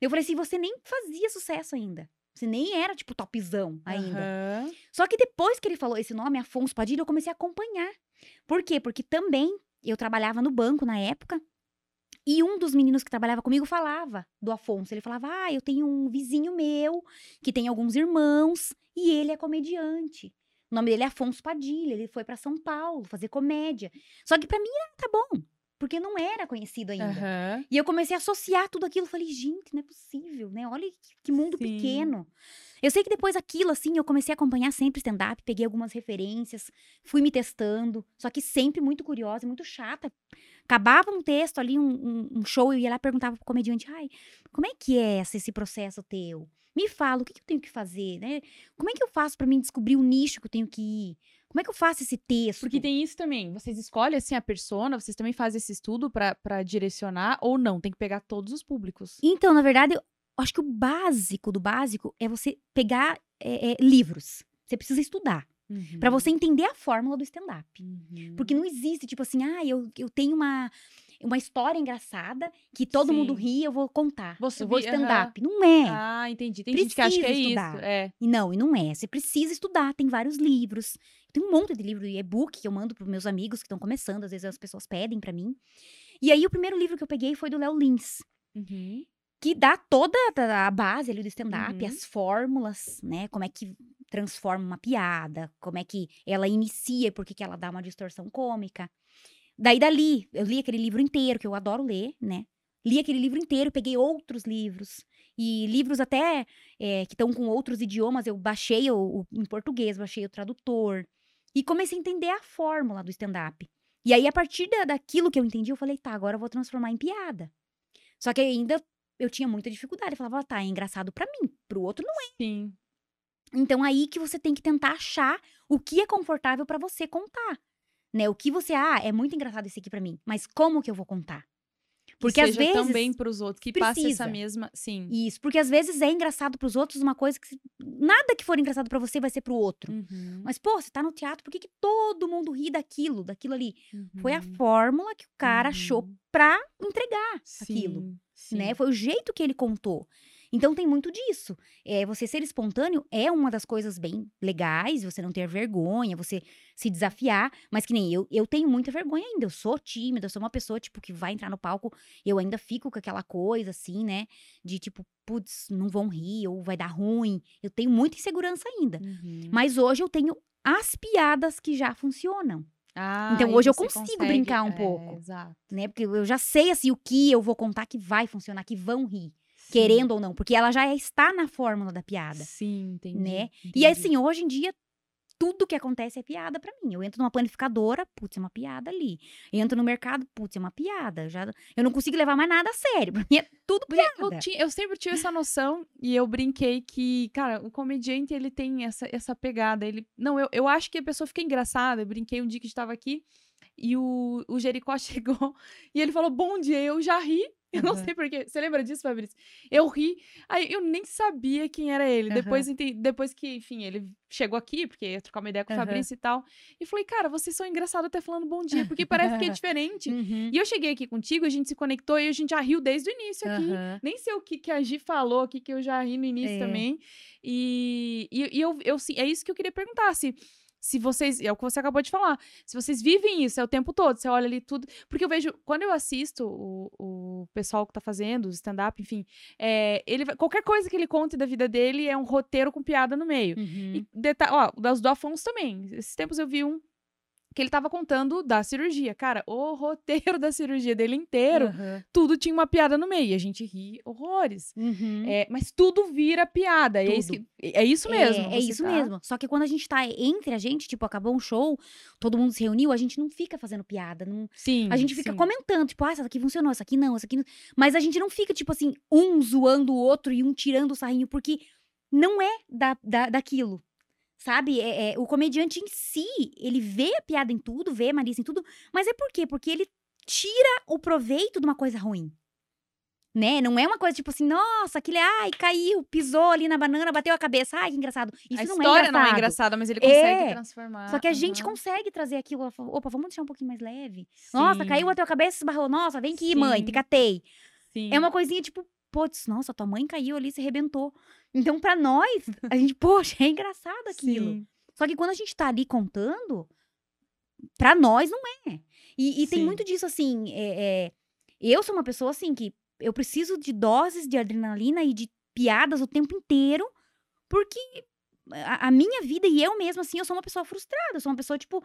Eu falei assim, você nem fazia sucesso ainda. Você nem era, tipo, topzão ainda. Aham. Só que depois que ele falou esse nome, Afonso Padilha, eu comecei a acompanhar. Por quê? Porque também eu trabalhava no banco na época. E um dos meninos que trabalhava comigo falava do Afonso. Ele falava: Ah, eu tenho um vizinho meu que tem alguns irmãos e ele é comediante. O nome dele é Afonso Padilha. Ele foi pra São Paulo fazer comédia. Só que pra mim tá bom, porque não era conhecido ainda. Aham. E eu comecei a associar tudo aquilo. Falei, gente, não é possível, né? Olha que, que mundo Sim. pequeno. Eu sei que depois aquilo, assim, eu comecei a acompanhar sempre stand-up, peguei algumas referências, fui me testando, só que sempre muito curiosa, e muito chata. Acabava um texto ali, um, um- um show, eu ia lá e perguntava pro comediante, ai, como é que é esse, esse processo teu? Me fala, o que, que eu tenho que fazer, né? Como é que eu faço pra mim descobrir o nicho que eu tenho que ir? Como é que eu faço esse texto? Porque tem isso também. Vocês escolhem assim a persona, vocês também fazem esse estudo pra direcionar ou não? Tem que pegar todos os públicos. Então, na verdade, acho que o básico do básico é você pegar é, é, livros. Você precisa estudar. Uhum. Pra você entender a fórmula do stand-up. Uhum. Porque não existe, tipo assim, ah, eu, eu tenho uma, uma história engraçada que todo mundo Sim. ri, eu vou contar. Vou eu vou stand-up. Não é. Ah, entendi. Tem gente que acha que é Precisa isso. estudar. É. E não, e não é. Você precisa estudar. Tem vários livros. Tem um monte de livro e e-book que eu mando pros meus amigos que estão começando. Às vezes as pessoas pedem pra mim. E aí, o primeiro livro que eu peguei foi do Léo Lins. Uhum. Que dá toda a base ali do stand-up, Uhum. as fórmulas, né? Como é que transforma uma piada, como é que ela inicia e por que ela dá uma distorção cômica. Daí dali, eu li aquele livro inteiro, que eu adoro ler, né? Li aquele livro inteiro, peguei outros livros. E livros até eh, que estão com outros idiomas, eu baixei o, o- em português, baixei o tradutor. E comecei a entender a fórmula do stand-up. E aí, a partir da- daquilo que eu entendi, eu falei, tá, agora eu vou transformar em piada. Só que ainda eu tinha muita dificuldade. Eu falava, tá, é engraçado pra mim, pro outro não Sim. é. Então aí que você tem que tentar achar o que é confortável pra você contar. Né? O que você, ah, é muito engraçado esse aqui pra mim, mas como que eu vou contar? Porque que às vezes também pros outros, que passe essa mesma. Sim. isso, porque às vezes é engraçado pros outros uma coisa que nada que for engraçado pra você vai ser pro outro. Uhum. Mas pô, você tá no teatro, por que, que todo mundo ri daquilo, daquilo ali? Foi a Uhum. fórmula que o cara achou Uhum. pra entregar aquilo. Sim, sim. né? Foi o jeito que ele contou. Então tem muito disso. É, você ser espontâneo é uma das coisas bem legais, você não ter vergonha, você se desafiar, mas que nem eu, eu tenho muita vergonha ainda. Eu sou tímida, eu sou uma pessoa, tipo, que vai entrar no palco, eu ainda fico com aquela coisa, assim, né? De tipo, putz, não vão rir, ou vai dar ruim. Eu tenho muita insegurança ainda. Uhum. Mas hoje eu tenho as piadas que já funcionam, Ah, então hoje eu consigo consegue- brincar um é, pouco. Exato. né? Porque eu já sei, assim, o que eu vou contar que vai funcionar, que vão rir. Querendo ou não, porque ela já está na fórmula da piada, Sim, entendi. né? entendi. E assim, hoje em dia tudo que acontece é piada pra mim. Eu entro numa panificadora, putz, é uma piada ali. Entro no mercado, putz, é uma piada. Eu Já, eu não consigo levar mais nada a sério. Pra mim é tudo piada. eu, ti- eu sempre tive essa noção e eu brinquei que, cara, o comediante ele tem essa, essa pegada. Ele, não, eu, eu acho que a pessoa fica engraçada. Eu brinquei um dia que estava aqui e o, o Jericó chegou e ele falou bom dia. Eu já ri. Eu não Aham. sei porquê. Você lembra disso, Fabrício? Eu ri. Aí eu nem sabia quem era ele. Aham. Depois, depois que, enfim, ele chegou aqui, porque ia trocar uma ideia com o Aham. Fabrício e tal. E falei, cara, vocês são engraçados até falando bom dia, porque parece que é diferente. Uhum. E eu cheguei aqui contigo, a gente se conectou e a gente já riu desde o início aqui. Nem sei o que, que a Gi falou aqui, que eu já ri no início É. também. E, e, e eu, eu, sim- é isso que eu queria perguntar. Se, se vocês. É o que você acabou de falar. Se vocês vivem isso é o tempo todo, você olha ali tudo. Porque eu vejo, quando eu assisto o, o pessoal que tá fazendo, o stand-up, enfim, é, ele, qualquer coisa que ele conte da vida dele é um roteiro com piada no meio. Uhum. E deta- ó, das do Afonso também. Esses tempos eu vi um que ele tava contando da cirurgia. Cara, o roteiro da cirurgia dele inteiro, Aham. tudo tinha uma piada no meio. E a gente ri horrores. Uhum. É, mas tudo vira piada. E é, isso Tudo. que- é isso mesmo. É, é isso tá- mesmo. Só que quando a gente tá entre a gente, tipo, acabou um show, todo mundo se reuniu, a gente não fica fazendo piada. Não, Sim. A gente fica sim. comentando, tipo, ah, essa daqui funcionou, essa aqui não, essa aqui não. Mas a gente não fica, tipo assim, um zoando o outro e um tirando o sarrinho, porque não é da, da, daquilo. Sabe? É, é, o comediante em si, ele vê a piada em tudo, vê a malícia em tudo, mas é por quê? Porque ele tira o proveito de uma coisa ruim. né? Não é uma coisa tipo assim, nossa, aquele, ai, caiu, pisou ali na banana, bateu a cabeça, ai, que engraçado. Isso a não história é engraçado. não é engraçada, mas ele consegue É. transformar. Só que a gente Aham. consegue trazer aquilo. Opa, vamos deixar um pouquinho mais leve. Nossa, Sim, caiu, bateu a cabeça, esbarrou. Nossa, vem aqui, mãe, te Sim. catei. sim. É uma coisinha tipo, putz, nossa, tua mãe caiu ali, se arrebentou. Então, pra nós, a gente, poxa, é engraçado aquilo. Sim. Só que quando a gente tá ali contando, pra nós não é. E, e tem muito disso, assim, é, é, eu sou uma pessoa, assim, que eu preciso de doses de adrenalina e de piadas o tempo inteiro, porque a, a minha vida e eu mesma, assim, eu sou uma pessoa frustrada, eu sou uma pessoa, tipo,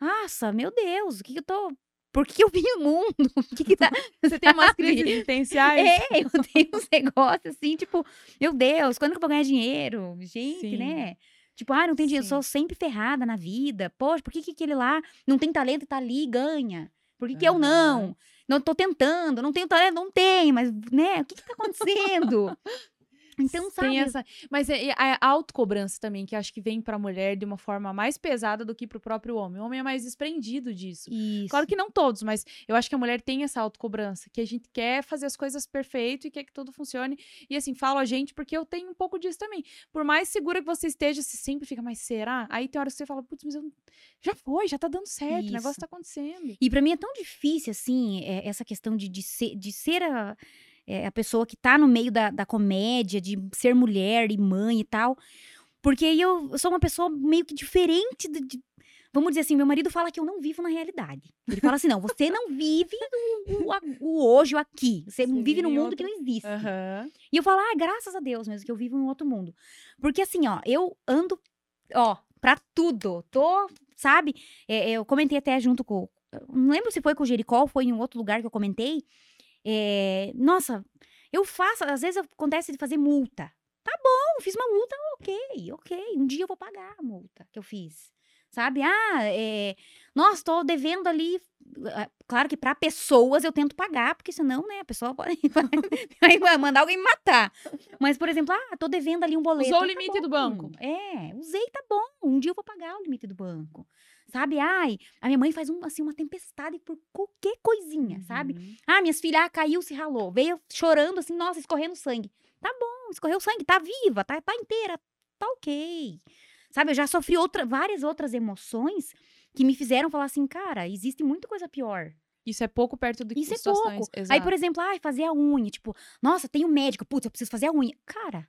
nossa, meu Deus, o que que eu tô... Por que eu vim no mundo? O que que tá... Você tem umas crises existenciais? É, eu tenho uns negócios assim, tipo, meu Deus, quando que eu vou ganhar dinheiro? Gente, Sim. né? Tipo, ah, não tem dinheiro, sou sempre ferrada na vida. Poxa, por que, que aquele lá não tem talento e tá ali e ganha? Por que, que eu não? Não tô tentando, não tenho talento, não tenho, mas, né, o que que tá acontecendo? Então, sabe? Tem essa, mas é, é a autocobrança também, que acho que vem pra mulher de uma forma mais pesada do que pro próprio homem. O homem é mais desprendido disso. Isso. Claro que não todos, mas eu acho que a mulher tem essa autocobrança, que a gente quer fazer as coisas perfeito e quer que tudo funcione. E assim, falo a gente porque eu tenho um pouco disso também. Por mais segura que você esteja, você sempre fica, mas será? Aí tem horas que você fala, putz, mas eu... já foi, já tá dando certo, o Isso. negócio tá acontecendo. E pra mim é tão difícil, assim, é, essa questão de, de ser, de ser a, é, a pessoa que tá no meio da, da comédia, de ser mulher e mãe e tal. Porque aí eu, eu sou uma pessoa meio que diferente de, de- Vamos dizer assim, meu marido fala que eu não vivo na realidade. Ele fala assim: não, você não vive o, o o hoje, o aqui. Você, Você vive num mundo outro- que não existe. Aham. E eu falo, ah, graças a Deus mesmo, que eu vivo em outro mundo. Porque assim, ó, eu ando, ó, pra tudo. Tô, sabe? É, eu comentei até junto com. Não lembro se foi com o Jericó ou foi em um outro lugar que eu comentei. É, nossa, eu faço, às vezes acontece de fazer multa. Tá bom, fiz uma multa, ok, ok. Um dia eu vou pagar a multa que eu fiz. Sabe? Ah, é, nossa, tô devendo ali. ah, Claro que pra pessoas eu tento pagar, porque senão, né, a pessoa pode mandar alguém me matar. Mas, por exemplo, ah, tô devendo ali um boleto. Usou o Tá limite do bom. banco. É, usei, tá bom. Um dia eu vou pagar o limite do banco. Sabe? Ai, a minha mãe faz um, assim, uma tempestade por qualquer coisinha, sabe? Uhum. Ah, minhas filhas, ah, caiu, se ralou. Veio chorando assim, nossa, escorrendo sangue. Tá bom, escorreu sangue, tá viva, tá, tá inteira, tá ok. Sabe, eu já sofri outra, várias outras emoções que me fizeram falar assim, cara, existe muita coisa pior. Isso é pouco perto do que Isso é pouco. Aí, Exato. por exemplo, ai, fazer a unha. Tipo, nossa, tem um médico, putz, eu preciso fazer a unha. Cara,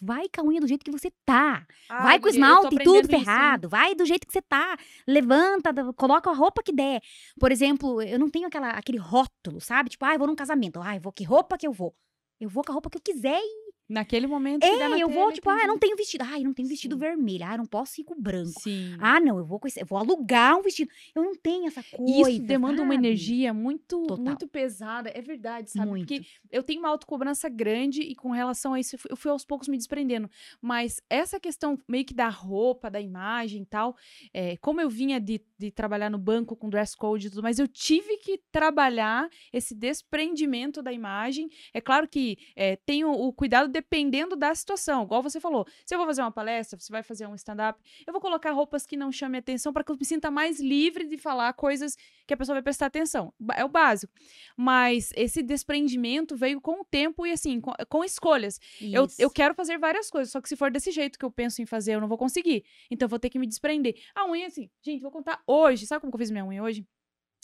vai com a unha do jeito que você tá. Ah, vai com o esmalte tudo aprendendo isso, ferrado. vai do jeito que você tá. Levanta, coloca a roupa que der. Por exemplo, eu não tenho aquela, aquele rótulo, sabe? Tipo, ah, eu vou num casamento. Ah, eu vou que roupa que eu vou? Eu vou com a roupa que eu quiser e Naquele momento é, eu vou, tipo, ah, eu não tenho vestido. Ah, eu não tenho vestido Sim. vermelho. Ah, eu não posso ir com branco. Sim. Ah, não, eu vou com esse, eu vou alugar um vestido. Eu não tenho essa coisa. Isso demanda uma sabe? energia muito, Total. muito pesada. É verdade, sabe? Muito. Porque eu tenho uma autocobrança grande e com relação a isso, eu fui- eu fui aos poucos me desprendendo. Mas essa questão meio que da roupa, da imagem e tal, é, como eu vinha de, de trabalhar no banco com dress code e tudo, mas eu tive que trabalhar esse desprendimento da imagem. É claro que é, tem o, o cuidado dependendo da situação. Igual você falou, se eu vou fazer uma palestra, você vai fazer um stand-up, eu vou colocar roupas que não chamem atenção para que eu me sinta mais livre de falar coisas que a pessoa vai prestar atenção. É o básico. Mas esse desprendimento veio com o tempo e assim, com, com escolhas. Eu, eu quero fazer várias coisas, só que se for desse jeito que eu penso em fazer, eu não vou conseguir. Então eu vou ter que me desprender. A unha, assim, gente, vou contar hoje. Sabe como que eu fiz minha unha hoje?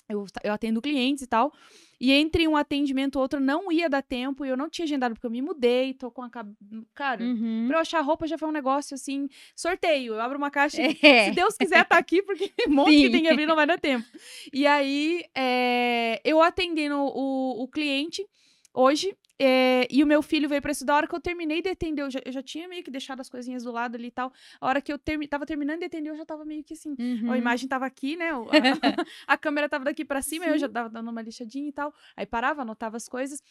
Eu, eu atendo clientes e tal. E entre um atendimento e outro não ia dar tempo e eu não tinha agendado porque eu me mudei, tô com a. Cara, Uhum. pra eu achar roupa já foi um negócio assim, sorteio. Eu abro uma caixa e É. se Deus quiser, tá aqui, porque um monte que Sim. tem que abrir não vai dar tempo. E aí, é, eu atendendo o, o cliente hoje, é, e o meu filho veio pra estudar. A hora que eu terminei de atender, eu já, eu já tinha meio que deixado as coisinhas do lado ali e tal. A hora que eu termi, tava terminando de atender, eu já tava meio que assim. Uhum. A imagem tava aqui, né? o- A, a câmera tava daqui pra cima, eu já tava dando uma lixadinha e tal. Aí parava, anotava as coisas.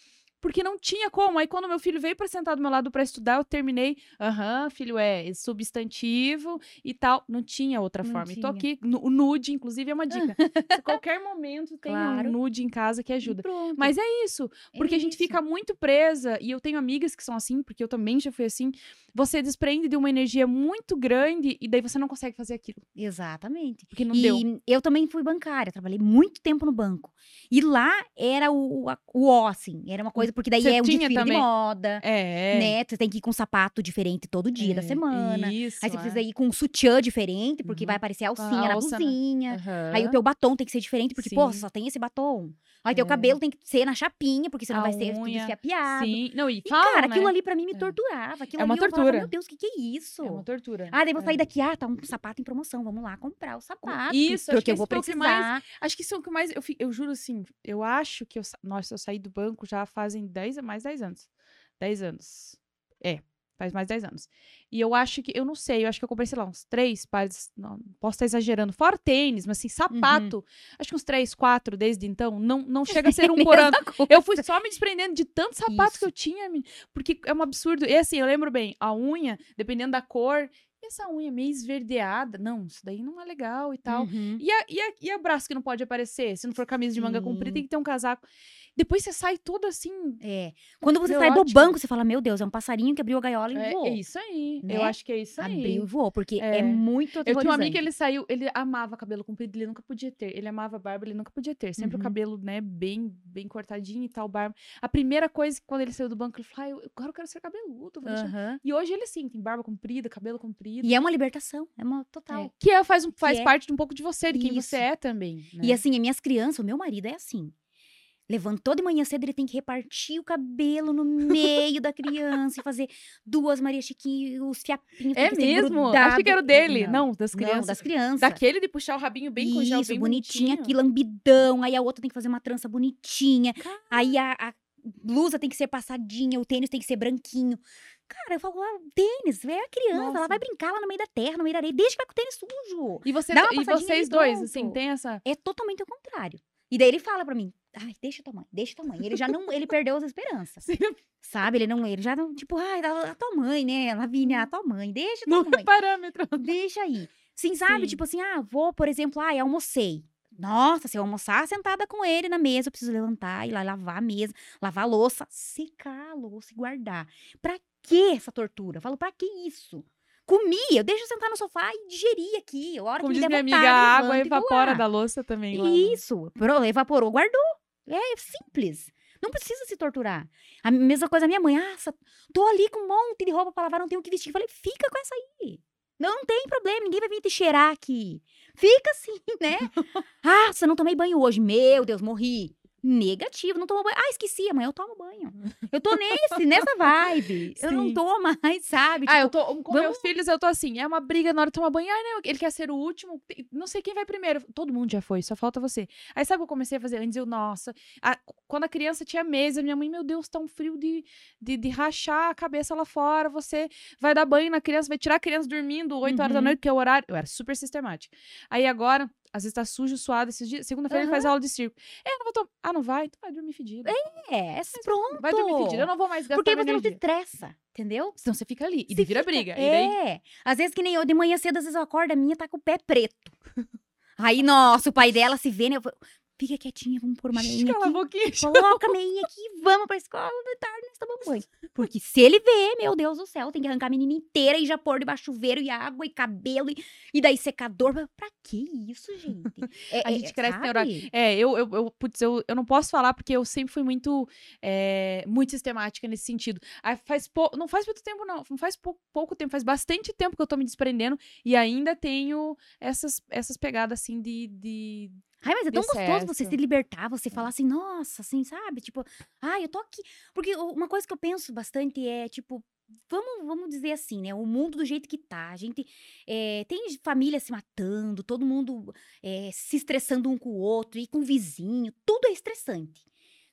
Porque não tinha como. Aí quando meu filho veio pra sentar do meu lado pra estudar, eu terminei. Aham, filho, é substantivo e tal. Não tinha outra Não forma. E tô tinha. aqui. O nude, inclusive, é uma dica. Se qualquer momento tem Claro. um nude em casa que ajuda. Mas é isso, É porque a gente isso. fica muito presa, e eu tenho amigas que são assim, porque eu também já fui assim. Você desprende de uma energia muito grande e daí você não consegue fazer aquilo, Exatamente. porque não e deu. eu também fui bancária, trabalhei muito tempo no banco. E lá era o, o, o ó, assim, era uma coisa porque daí Você é um tinha desfile também? de moda, É. né? Você tem que ir com um sapato diferente todo dia da é, semana. Isso. Aí você é. precisa ir com um sutiã diferente, porque Uhum. vai aparecer a Com a alcinha na alça, né? blusinha. Aí o teu batom tem que ser diferente, porque, pô, Sim. só tem esse batom. Aí teu É. cabelo tem que ser na chapinha, porque senão A vai ser tudo esfiapiado. Sim. Não, e E, falam, cara, aquilo né? ali pra mim me É. torturava. Aquilo É uma ali eu falava, tortura. meu Deus, o que, que é isso? É uma tortura. Ah, daí vou É. sair daqui, ah, tá um sapato em promoção, vamos lá comprar o sapato. Isso, acho porque que eu vou precisar. mais- Acho que isso é o que mais. Eu, eu juro assim, eu acho que eu. sa- Nossa, eu saí do banco já fazem 10, mais 10 anos. 10 anos. É, faz mais 10 anos. E eu acho que. Eu não sei, eu acho que eu comprei, sei lá, uns três pares. Não, posso estar exagerando. Fora tênis, mas assim, sapato. Acho que uns três, quatro desde então. Não, não chega a ser um por ano. Coisa. Eu fui só me desprendendo de tantos sapatos que eu tinha, porque é um absurdo. E assim, eu lembro bem, a unha, dependendo da cor, essa unha meio esverdeada, não, isso daí não é legal e tal. Uhum. E, a, e, a, e o braço que não pode aparecer? Se não for camisa de manga comprida, tem que ter um casaco. Depois você sai todo assim. É. Quando você Meu, sai do banco, você fala, meu Deus, é um passarinho que abriu a gaiola e É, voou. é isso aí. né? Eu acho que é isso aí. Abriu e voou, porque é, É. muito Eu tinha um amigo que ele saiu, ele amava cabelo comprido, ele nunca podia ter. Ele amava barba, ele nunca podia ter. Sempre o Uhum. cabelo, né, bem, bem cortadinho e tal, barba. A primeira coisa, quando ele saiu do banco, ele falou, ah, eu, agora eu quero ser cabeludo. Aham. E hoje ele sim, tem barba comprida, cabelo comprido. E é uma libertação, é uma total. É. Que é, faz, faz é- parte de um pouco de você, de quem você Isso. é também. né? E assim, as minhas crianças, o meu marido é assim. Levantou de manhã cedo, ele tem que repartir o cabelo no meio da criança e fazer duas Maria Chiquinho, os fiapinhos. É que mesmo? Achei que era o dele. Não, das Não, crianças. das crianças. Daquele de puxar o rabinho bem com gel bem bonitinho. aqui, lambidão. Aí a outra tem que fazer uma trança bonitinha. Aí a, a blusa tem que ser passadinha, o tênis tem que ser branquinho. Cara, eu falo, ah, tênis, é a criança, ela Nossa. vai brincar lá no meio da terra, no meio da areia, deixa que vai com o tênis sujo. E, você, e vocês dois, assim, tem essa. É totalmente o contrário. E daí ele fala pra mim, ai, deixa tua mãe, deixa tua mãe. Ele já não, ele perdeu as esperanças, sabe? Ele não, ele já não, tipo, ai, a, a tua mãe, né, Lavínia, a tua mãe, deixa tua Não mãe. é parâmetro. Deixa aí. Sim, sabe? Sim. Tipo assim, ah, vou, por exemplo, ah, almocei. Nossa, se eu almoçar sentada com ele na mesa, eu preciso levantar, ir lá lavar a mesa, lavar a louça, secar a louça e guardar. Pra que essa tortura? Eu falo, pra que isso? Comi, eu deixo eu sentar no sofá e digerir aqui. A hora Como que diz minha amiga, a água e evapora da louça também. lá Isso, pro- evaporou, guardou. É simples. Não precisa se torturar. A mesma coisa a minha mãe. Ah, tô ali com um monte de roupa pra lavar, não tenho o que vestir. Eu falei, fica com essa aí. Não tem problema, ninguém vai vir te cheirar aqui. Fica assim, né? ah, você não tomei banho hoje. Meu Deus, morri. Negativo, não tomou banho. Ah, esqueci, amanhã eu tomo banho. Eu tô nesse, nessa vibe. Eu não Sim. tô mais, sabe? Ah, eu Tipo, tô. Com vamos- meus filhos, eu tô assim. É uma briga na hora de tomar banho. Ah, não, ele quer ser o último. Não sei quem vai primeiro. Todo mundo já foi, só falta você. Aí sabe o que eu comecei a fazer? Antes eu, nossa. a- quando a criança tinha mesa, minha mãe, meu Deus, tá um frio de, de, de rachar a cabeça lá fora. Você vai dar banho na criança, vai tirar a criança dormindo 8 horas da Uhum. noite, que é o horário. Eu era super sistemática. Aí agora. Às vezes tá sujo, suado esses dias. Segunda-feira ele faz aula de circo. É, eu não vou tomar. Ah, não vai? Então vai dormir fedido. é, pronto. Vai dormir fedido. Eu não vou mais gastar Porque você não energia. estressa, entendeu? Senão você fica ali. E Você vira fica- briga. E daí É. Às vezes que nem eu, de manhã cedo, às vezes eu acordo, a minha tá com o pé preto. Aí, nossa, o pai dela se vê, né? Eu fica quietinha, vamos pôr uma meinha Cala aqui. boquinha. Coloca a meinha aqui, vamos pra escola, de tarde nós tomamos banho. Porque se ele vê, meu Deus do céu, tem que arrancar a menina inteira e já pôr debaixo chuveiro e água e cabelo e, e daí secador. Pra que isso, gente? É- A é- gente cresce sabe? sem horário. É, eu, eu, eu, putz, eu, eu não posso falar porque eu sempre fui muito, é, muito sistemática nesse sentido. Aí faz pou- não faz muito tempo, não. Não faz pou- pouco tempo, faz bastante tempo que eu tô me desprendendo e ainda tenho essas, essas pegadas assim de. de... Ai, mas é tão gostoso você excesso. se libertar, você falar assim, nossa, assim, sabe? Tipo, ai, eu tô aqui. Porque uma coisa que eu penso bastante é, tipo, vamos, vamos dizer assim, né? O mundo do jeito que tá. A gente é, tem família se matando, todo mundo é, se estressando um com o outro, e com o vizinho, tudo é estressante.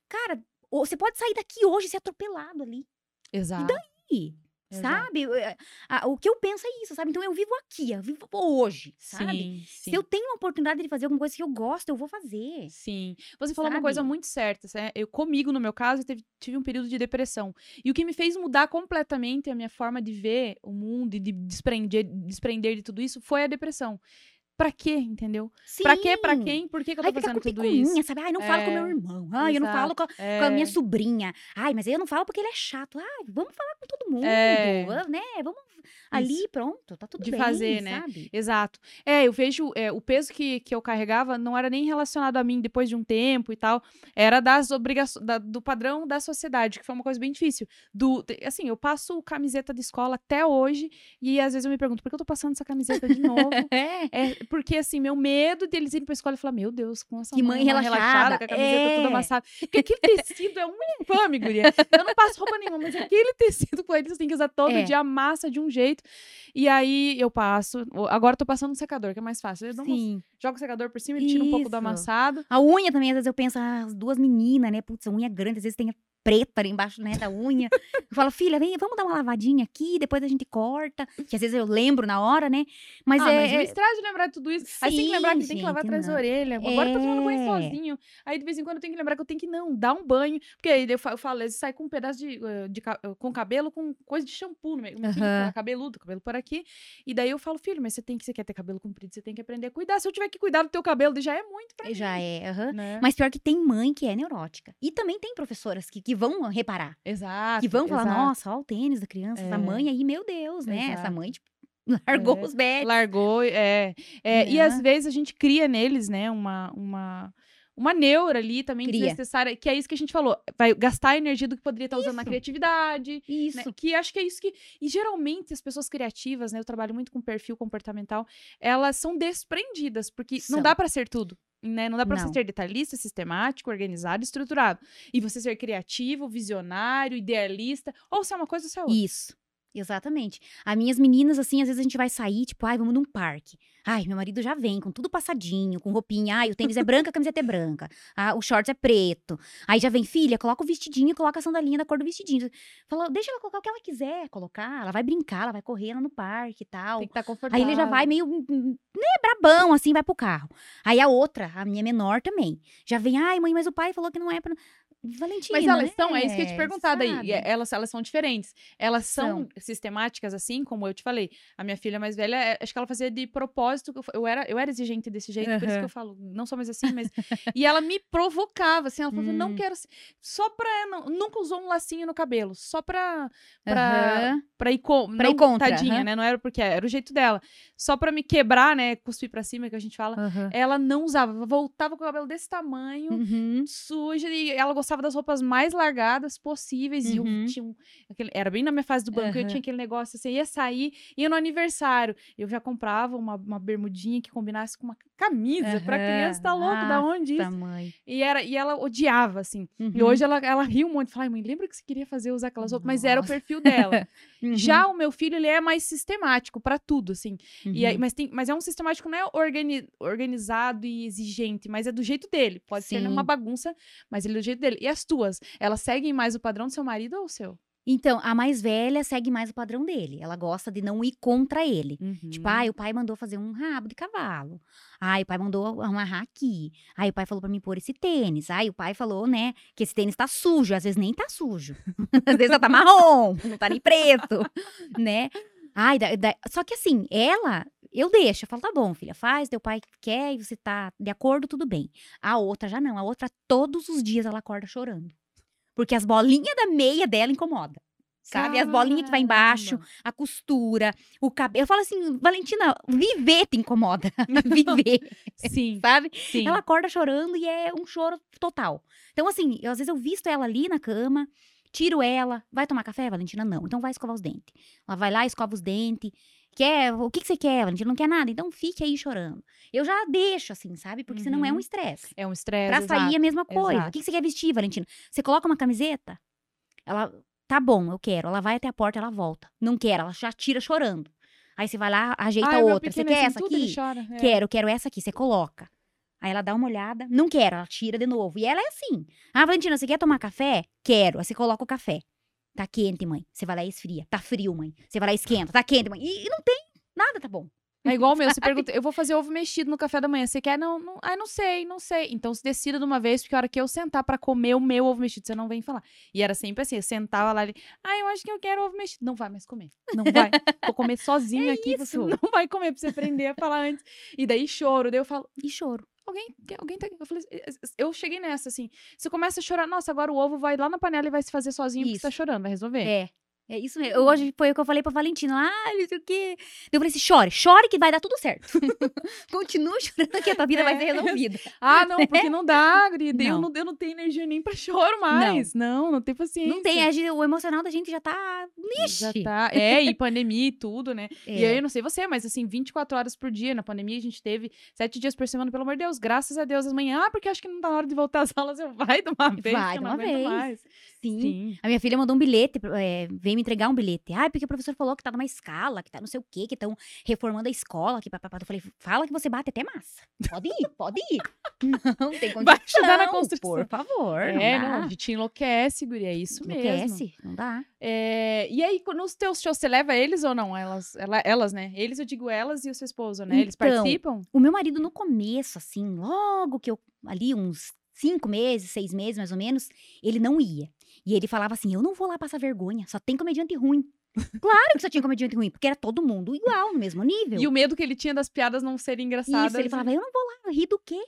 Cara, você pode sair daqui hoje e ser atropelado ali. Exato. Ih, Exato. Sabe? A- O que eu penso é isso, sabe? Então eu vivo aqui, eu vivo hoje, sabe? Sim, sim. Se eu tenho uma oportunidade de fazer alguma coisa que eu gosto, eu vou fazer. Sim. Você falou uma coisa Sabe? muito certa. Eu, comigo, no meu caso, eu teve- tive um período de depressão. E o que me fez mudar completamente a minha forma de ver o mundo e de desprender, desprender de tudo isso foi a depressão. Pra quê, entendeu? Pra quê, pra Sim. quem, por que, que eu tô fica fazendo com tudo isso? sabe? Ai, não falo com meu É, irmão. Ai, eu não falo com a, com a minha É, sobrinha. Ai, mas aí eu não falo porque ele é chato. Ai, vamos falar com todo mundo, É. ah, né? Vamos ali, Isso. pronto, tá tudo De bem, fazer, né? sabe? Exato. É, eu vejo é, o peso que, que eu carregava não era nem relacionado a mim depois de um tempo e tal, era das obrigações do padrão da sociedade, que foi uma coisa bem difícil. Do, assim, eu passo camiseta de escola até hoje e às vezes eu me pergunto por que eu tô passando essa camiseta de novo? É. É, porque assim, meu medo deles irem pra escola e falar, meu Deus, com essa Que mãe mãe relaxada. com a camiseta toda É. amassada. Porque aquele tecido é um infame, guria. Eu não passo roupa nenhuma, mas aquele tecido com eles tem que usar todo É. dia, amassa de um jeito. E aí eu passo. Agora eu tô passando um secador, que é mais fácil. Eu dou um- Sim. jogo o secador por cima, ele tira um pouco do amassado. A unha também, às vezes eu penso, ah, as duas meninas, né? Putz, a unha grande, às vezes tem preta ali embaixo, né, da unha. Eu falo, filha, vem, vamos dar uma lavadinha aqui, depois a gente corta. Que às vezes eu lembro na hora, né? Mas ah, é. mas me é- estrada de lembrar de tudo isso. Aí você tem que lembrar que Sim, tem que lavar gente, atrás da orelha. Agora eu tô tomando banho É. sozinho. Aí de vez em quando eu tenho que lembrar que eu tenho que não, dar um banho. Porque aí eu fa- eu falo, às vezes sai com um pedaço de, eh, de eh, com cabelo, com coisa de shampoo no meio. Meu filho tá cabeludo, cabelo por aqui. E daí eu falo, filho, mas você tem que, você quer ter cabelo comprido, você tem que aprender a cuidar. Se eu tiver que cuidar do teu cabelo, já é muito pra Já mim. é, aham. Né? Mas pior que tem mãe que é neurótica. E também tem professoras que, que vão reparar. Exato. que vão falar, exato. nossa, olha o tênis da criança, É. essa mãe aí, meu Deus, né? Essa Exato. mãe, tipo, largou É. os becos. Largou, é. é E às Né? vezes a gente cria neles, né, uma, uma, uma neura ali também Cria. desnecessária, que é isso que a gente falou. Vai gastar a energia do que poderia estar usando na Isso. criatividade. Isso. né, Que acho que é isso que. E geralmente as pessoas criativas, né? Eu trabalho muito com perfil comportamental, elas são desprendidas, porque não São. dá pra ser tudo. Né? Não dá pra você ser detalhista, sistemático, organizado, estruturado. E você ser criativo, visionário, idealista, ou se é uma coisa ou se é outra. Isso. Exatamente. As minhas meninas, assim, às vezes a gente vai sair, tipo, ai, vamos num parque. Ai, meu marido já vem com tudo passadinho, com roupinha. Ai, o tênis é branco, a camiseta é branca. Ah, o shorts é preto. Aí já vem, filha, coloca o vestidinho e coloca a sandalinha da cor do vestidinho. Falou, deixa ela colocar o que ela quiser colocar. Ela vai brincar, ela vai correr lá no parque e tal. Tem que estar confortável. Aí ele já vai meio, hum, hum, né, brabão, assim, vai pro carro. Aí a outra, a minha menor também, já vem, ai, mãe, mas o pai falou que não é pra. Valentina. Mas elas né? são, é isso que eu ia te perguntar daí. é- Elas, elas são diferentes. Elas são, São. sistemáticas, assim, como eu te falei. A minha filha mais velha, é- acho que ela fazia de propósito. Eu, era, eu era exigente desse jeito, por isso que eu falo, não sou mais assim, mas. e ela me provocava, assim, ela falava, não Hum. quero. ser- Só pra. Não, nunca usou um lacinho no cabelo, só pra. pra Aham. Pra ir, co Pra ir não, contra, Tadinha, aham. né? Não era porque era o jeito dela. Só pra me quebrar, né? Cuspir pra cima, que a gente fala. Ela não usava, voltava com o cabelo desse tamanho Uhum. suja e ela gostava das roupas mais largadas possíveis. E eu Uhum. tinha um, aquele- era bem na minha fase do banco, eu Aham. tinha aquele negócio assim, ia sair, ia no aniversário. Eu já comprava uma, uma bermudinha que combinasse com uma camisa pra Aham. criança, tá louco? Da onde isso? mãe. E, era, e ela odiava, assim. E Uhum. hoje ela, ela riu um monte. Fala, "Ai, mãe, lembra que você queria fazer usar aquelas roupas? Mas era o perfil dela. Uhum. Já o meu filho, ele é mais sistemático pra tudo, assim. E aí, Uhum. mas, tem, mas é um sistemático não é organi- organizado e exigente, mas é do jeito dele. Pode ser uma Sim. bagunça, mas ele é do jeito dele. E as tuas, elas seguem mais o padrão do seu marido ou o seu? Então, a mais velha segue mais o padrão dele. Ela gosta de não ir contra ele. Tipo, Uhum. ai, o pai mandou fazer um rabo de cavalo. Ai, o pai mandou amarrar aqui. Ai, o pai falou pra mim pôr esse tênis. Ai, o pai falou, né, que esse tênis tá sujo. Às vezes nem tá sujo. Às vezes tá marrom, não tá nem preto, né? Ai, da- da- só que assim, ela, eu deixo. Eu falo, tá bom, filha, faz, teu pai quer e você tá de acordo, tudo bem. A outra já não. A outra, todos os dias ela acorda chorando. Porque as bolinhas da meia dela incomoda. Sabe? As bolinhas que vai embaixo, a costura, o cabelo. Eu falo assim, Valentina, viver te incomoda. viver, Sim, sabe? sim. Ela acorda chorando e é um choro total. Então, assim, eu, às vezes eu visto ela ali na cama, tiro ela. Vai tomar café, Valentina? Não. Então vai escovar os dentes. Ela vai lá, escova os dentes. Quer, o que, que você quer, Valentina? Não quer nada? Então fique aí chorando. Eu já deixo, assim, sabe? Porque senão é um Uhum. estresse. É um estresse. Pra sair é exato. a mesma coisa. exato. O que, que você quer vestir, Valentina? Você coloca uma camiseta? Ela, tá bom, eu quero. Ela vai até a porta, ela volta. Não quer, ela já tira chorando. Aí você vai lá, ajeita Ai, meu outra. Você quer assim, essa aqui? chora, é. Quero, quero essa aqui. Você coloca. Aí ela dá uma olhada. Não quero, ela tira de novo. E ela é assim. Ah, Valentina, você quer tomar café? Quero. Aí você coloca o café. Tá quente, mãe. Você vai lá e esfria. Tá frio, mãe. Você vai lá e esquenta. Tá quente, mãe. E, e não tem. Nada tá bom. É igual o meu, você pergunta, eu vou fazer ovo mexido no café da manhã, você quer? Não, não, ai, não sei, não sei. Então se decida de uma vez, porque a hora que eu sentar pra comer o meu ovo mexido, você não vem falar. E era sempre assim, eu sentava lá, ele, ai, eu acho que eu quero ovo mexido. Não vai mais comer, não vai. Vou comer sozinho É aqui, você isso. não vai comer pra você aprender a falar antes. E daí choro, daí eu falo, E choro. Alguém, alguém tá. Eu, falei, eu cheguei nessa, assim. Você começa a chorar, nossa, agora o ovo vai lá na panela e vai se fazer sozinho porque você tá Isso. chorando, vai resolver. É. É isso mesmo. Eu, hoje foi o que eu falei pra Valentina. Ah, não sei o quê. Eu falei assim: chore, chore que vai dar tudo certo. Continua chorando que a tua vida vai ser É. resolvida. Ah, não, porque não dá, Gri. daí Eu, Não. não, eu não tenho energia nem pra choro mais. Não, não, tem paciência. Não tem, gente- o emocional da gente já tá. Já Ixi. tá. É, e pandemia e tudo, né? E aí, É. eu não sei você, mas assim, 24 horas por dia. Na pandemia, a gente teve sete dias por semana, pelo amor de Deus. Graças a Deus, as manhãs. Ah, porque acho que não tá na hora de voltar às aulas. Eu vai de uma vez, Vai de não uma vez. mais. Sim. Sim. A minha filha mandou um bilhete, é, veio me entregar um bilhete. Ah, porque o professor falou que tá numa escala, que tá não sei o quê, que estão reformando a escola, que papapá. Eu falei, fala que você bate até massa. Pode ir, pode ir. Não tem condição. Vai ajudar na construção. Por favor, É, não não, dá. a gente enlouquece, Guri, é isso mesmo. Enlouquece, não dá. É, e aí, nos teus shows, você leva eles ou não? Elas, ela- elas, né? Eles, eu digo elas e o seu esposo, né? Eles Então, participam? O meu marido, no começo, assim, logo que eu, ali uns cinco meses, seis meses mais ou menos, ele não ia. E ele falava assim: eu não vou lá passar vergonha, só tem comediante ruim. claro que só tinha comediante ruim, porque era todo mundo igual, no mesmo nível. E o medo que ele tinha das piadas não serem engraçadas. Isso, ele falava, eu não vou lá, rir do quê?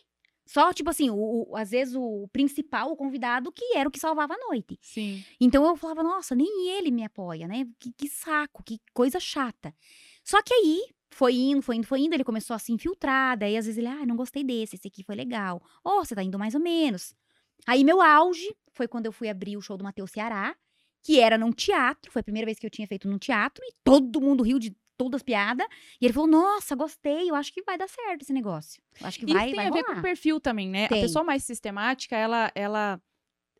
Só, tipo assim, o, o- às vezes o principal, o convidado, que era o que salvava a noite. Sim. Então eu falava, nossa, nem ele me apoia, né? Que, que saco, que coisa chata. Só que aí, foi indo, foi indo, foi indo, ele começou a se infiltrar, daí às vezes ele, ah, não gostei desse, esse aqui foi legal. Ó, você tá indo mais ou menos. Aí meu auge foi quando eu fui abrir o show do Matheus Ceará, que era num teatro, foi a primeira vez que eu tinha feito num teatro, e todo mundo riu de todas as piadas. E ele falou, nossa, gostei, eu acho que vai dar certo esse negócio. Eu acho que vai, Isso tem vai a ver rolar. com o perfil também, né? Tem. A pessoa mais sistemática, ela, ela,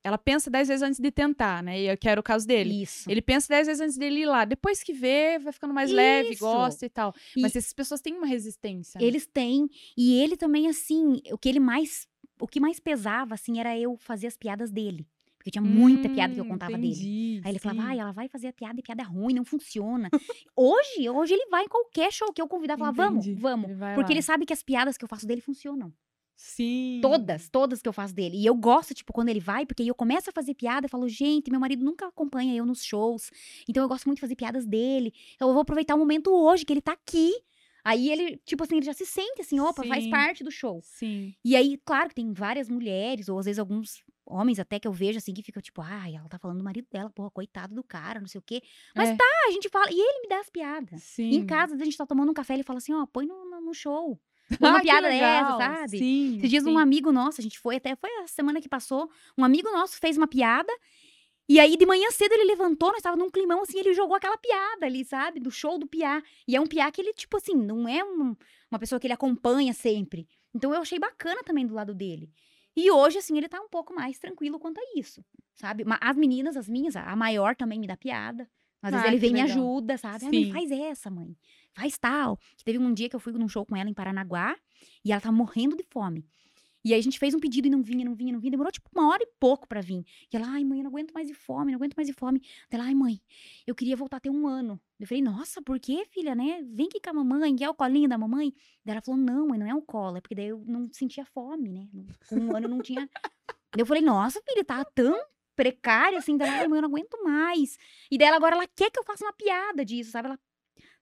ela pensa dez vezes antes de tentar, né? E eu quero o caso dele. Isso. Ele pensa dez vezes antes dele ir lá. Depois que vê, vai ficando mais leve, Isso. gosta e tal. E- Mas essas pessoas têm uma resistência. né? Eles têm. E ele também, assim, o que ele mais. O que mais pesava, assim, era eu fazer as piadas dele. Porque tinha muita piada que eu Hum, contava dele. entendi, Aí ele falava, sim. ai, ela vai fazer a piada e piada é ruim, não funciona. hoje, hoje ele vai em qualquer show que eu convidar, falar, vamos, vamos. Ele Porque lá. ele sabe que as piadas que eu faço dele funcionam. Sim. Todas, todas que eu faço dele. E eu gosto, tipo, quando ele vai, porque aí eu começo a fazer piada, eu falo, gente, meu marido nunca acompanha eu nos shows. Então eu gosto muito de fazer piadas dele. Então eu vou aproveitar o momento hoje que ele tá aqui. Aí ele, tipo assim, ele já se sente assim, opa, faz Sim. parte do show. Sim. E aí, claro que tem várias mulheres, ou às vezes alguns homens até que eu vejo assim, que ficam tipo, ai, ela tá falando do marido dela, porra, coitado do cara, não sei o quê. Mas É. tá, a gente fala, e ele me dá as piadas. Sim. E em casa, a gente tá tomando um café, ele fala assim, ó, põe no, no- show. Põe uma Ah, piada dessa, sabe? Sim. Esses dias sim. um amigo nosso, a gente foi até, foi a semana que passou, um amigo nosso fez uma piada, e aí de manhã cedo ele levantou, nós tava num climão assim, ele jogou aquela piada ali, sabe? Do show do Piá. E é um Piá que ele, tipo assim, não é um- uma pessoa que ele acompanha sempre. Então eu achei bacana também do lado dele. E hoje, assim, ele tá um pouco mais tranquilo quanto a isso, sabe? As meninas, as minhas, a maior também me dá piada. Às vezes Ah, ele vem e me ajuda, sabe? Ah, mãe, faz essa, mãe. Faz tal. Que teve um dia que eu fui num show com ela em Paranaguá e ela tava morrendo de fome. E aí a gente fez um pedido e não vinha, não vinha, não vinha. Demorou tipo uma hora e pouco pra vir. E ela, ai, mãe, eu não aguento mais de fome, não aguento mais de fome. Ela, ai, mãe, eu queria voltar a ter um ano. Eu falei, nossa, por quê, filha, né? Vem aqui com a mamãe, quer o colinho da mamãe? Daí ela falou, não, mãe, não é um colo, é porque daí eu não sentia fome, né? Com um ano não tinha. Eu falei, nossa, filha, tá tão precária assim. Daí ela, ai, mãe, eu não aguento mais. E daí agora ela quer que eu faça uma piada disso, sabe? Ela.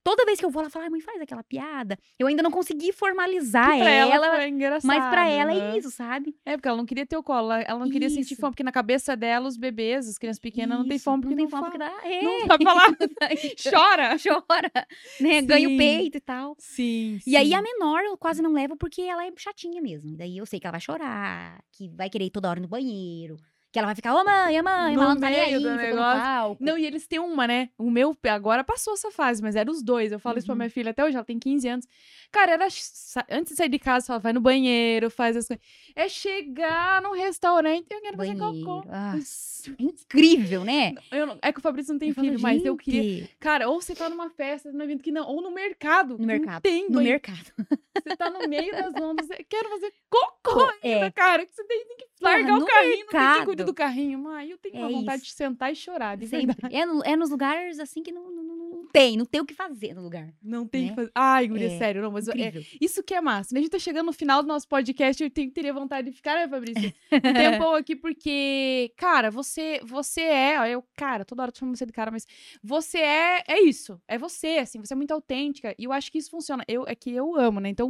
Toda vez que eu vou, ela fala, ai, mãe, faz aquela piada. Eu ainda não consegui formalizar Que pra ela, ela, foi engraçado. mas pra ela né? é isso, sabe? É, porque ela não queria ter o colo, ela- não queria sentir Isso. fome, porque na cabeça dela, os bebês, as crianças pequenas, não tem Isso, fome porque não não, tem fome fala. porque dá. É, Não sabe falar. Chora. chora, né? Ganha o peito e tal. Sim, E aí sim. a menor eu quase não levo porque ela é chatinha mesmo. Daí eu sei que ela vai chorar, que vai querer ir toda hora no banheiro, que ela vai ficar, ô mãe, ô mãe, No mas ela não tá nem aí, do negócio. Não, e eles têm uma, né? O meu, agora passou essa fase, mas era os dois. Eu falo isso pra Uhum. minha filha até hoje, ela tem 15 anos. Cara, era antes de sair de casa, fala, vai no banheiro, faz as coisas. É chegar num restaurante e eu quero fazer banheiro. cocô. Nossa, é incrível, né? Não- é que o Fabrício não tem Eu falo, filho, mas eu queria. Cara, ou você tá numa festa, no evento que não, ou no mercado. No mercado. Tem No banheiro. mercado. Você tá no meio das ondas, você quero fazer cocô É. ainda, cara. Que você tem, que Porra, largar o no carrinho, não tem mercado. cuida do carrinho. Mãe, eu tenho uma É vontade isso. de sentar e chorar, de Sempre. verdade. É, no- é nos lugares assim que não, não, não- tem, não tem o que fazer no lugar. Não tem Né? que fazer. Ai, guria, É, sério, não, mas é, isso que é massa. né? A gente tá chegando no final do nosso podcast, eu tenho, teria vontade de ficar, né, Fabrício? Um tempão aqui, porque, cara, você você é, ó, eu, cara, toda hora eu tô chamando você de cara, mas você é, é isso, é você, assim, você é muito autêntica, e eu acho que isso funciona. Eu, é que eu amo, né? Então,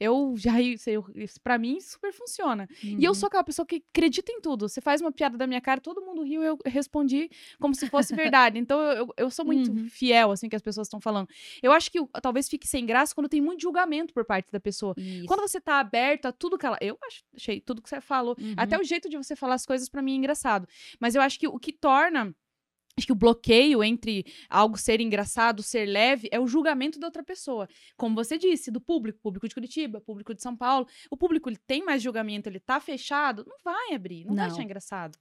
eu já, isso, pra mim, super funciona. E eu Uhum. sou aquela pessoa que acredita em tudo. Você faz uma piada da minha cara, todo mundo riu, eu respondi como se fosse verdade. Então eu, eu, sou muito Uhum. fiel, assim, que as pessoas estão falando. Eu acho que talvez fique sem graça quando tem muito julgamento por parte da pessoa. Isso. Quando você tá aberta a tudo que ela. Eu acho- achei tudo que você falou. Uhum. Até o jeito de você falar as coisas pra mim é engraçado. Mas eu acho que o que torna. Acho que o bloqueio entre algo ser engraçado, ser leve, é o julgamento da outra pessoa. Como você disse, do público, público de Curitiba, público de São Paulo. O público ele tem mais julgamento, ele tá fechado, não vai abrir, não, vai Não. achar engraçado.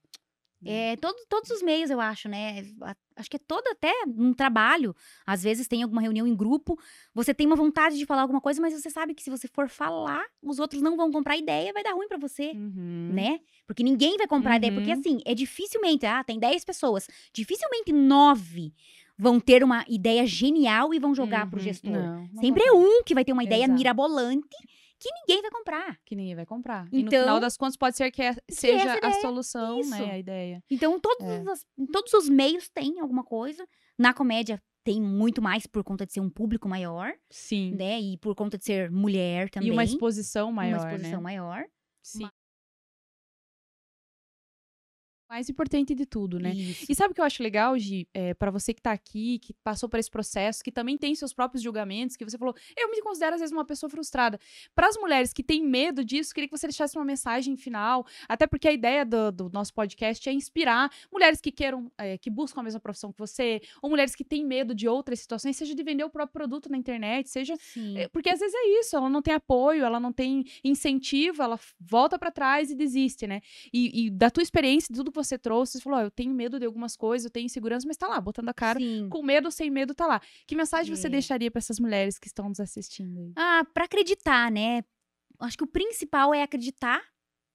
É, todo, todos os meios, eu acho, né? A- Acho que é todo até um trabalho. Às vezes tem alguma reunião em grupo, você tem uma vontade de falar alguma coisa, mas você sabe que se você for falar, os outros não vão comprar ideia, vai dar ruim pra você. Uhum. Né? Porque ninguém vai comprar a ideia. Porque Uhum. assim, é dificilmente, ah, tem 10 pessoas. Dificilmente nove vão ter uma ideia genial e vão jogar pro Uhum. gestor. Não, não Sempre é um que vai ter uma ideia Exato. mirabolante que ninguém vai comprar. Que ninguém vai comprar. e no Então- final das contas, pode ser que é- seja essa a solução, isso. né? A ideia. Então, todos, É. os, todos os meios tem alguma coisa. Na comédia tem muito mais por conta de ser um público maior, Sim. né? E por conta de ser mulher também. E uma exposição maior, uma exposição né? maior. Sim. Mais importante de tudo, né? Isso. E sabe o que eu acho legal, Gi? É, para você que tá aqui, que passou por esse processo, que também tem seus próprios julgamentos, que você falou, eu me considero às vezes uma pessoa frustrada. Para as mulheres que têm medo disso, queria que você deixasse uma mensagem final, até porque a ideia do, do nosso podcast é inspirar mulheres que queiram, é, que buscam a mesma profissão que você, ou mulheres que têm medo de outras situações, seja de vender o próprio produto na internet, seja é, Porque às vezes é isso, ela não tem apoio, ela não tem incentivo, ela volta pra trás e desiste, né? E, e da tua experiência, de tudo que você trouxe, você falou, ó, eu tenho medo de algumas coisas, eu tenho insegurança, mas tá lá, botando a cara, Sim. com medo ou sem medo, tá lá. Que mensagem você É. deixaria pra essas mulheres que estão nos assistindo aí? Ah, pra acreditar, né? Acho que o principal é acreditar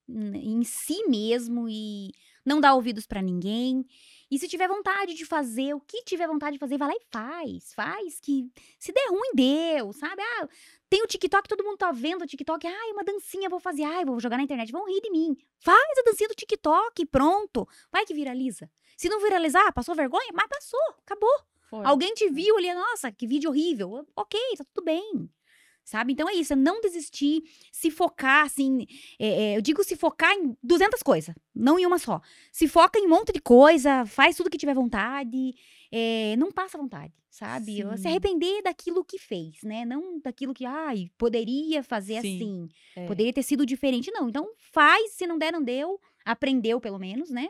n- em si mesmo e não dar ouvidos pra ninguém. E se tiver vontade de fazer, o que tiver vontade de fazer, vai lá e faz. Faz que se der ruim, deu, sabe? Ah, tem o TikTok, todo mundo tá vendo o TikTok. Ai, uma dancinha vou fazer. Ai, vou jogar na internet, vão rir de mim. Faz a dancinha do TikTok, pronto. Vai que viraliza. Se não viralizar, passou vergonha, mas passou, acabou. Foi. Alguém te viu ali, nossa, que vídeo horrível. Ok, tá tudo bem. Sabe? Então é isso, é não desistir, se focar, assim. é, é, eu digo se focar em 200 coisas, não em uma só. Se foca em um monte de coisa, faz tudo que tiver vontade, é, não passa vontade, sabe? Se Sim. arrepender daquilo que fez, né? Não daquilo que, ai, poderia fazer Sim, assim, É. poderia ter sido diferente. Não, então faz, se não der, não deu, aprendeu pelo menos, né?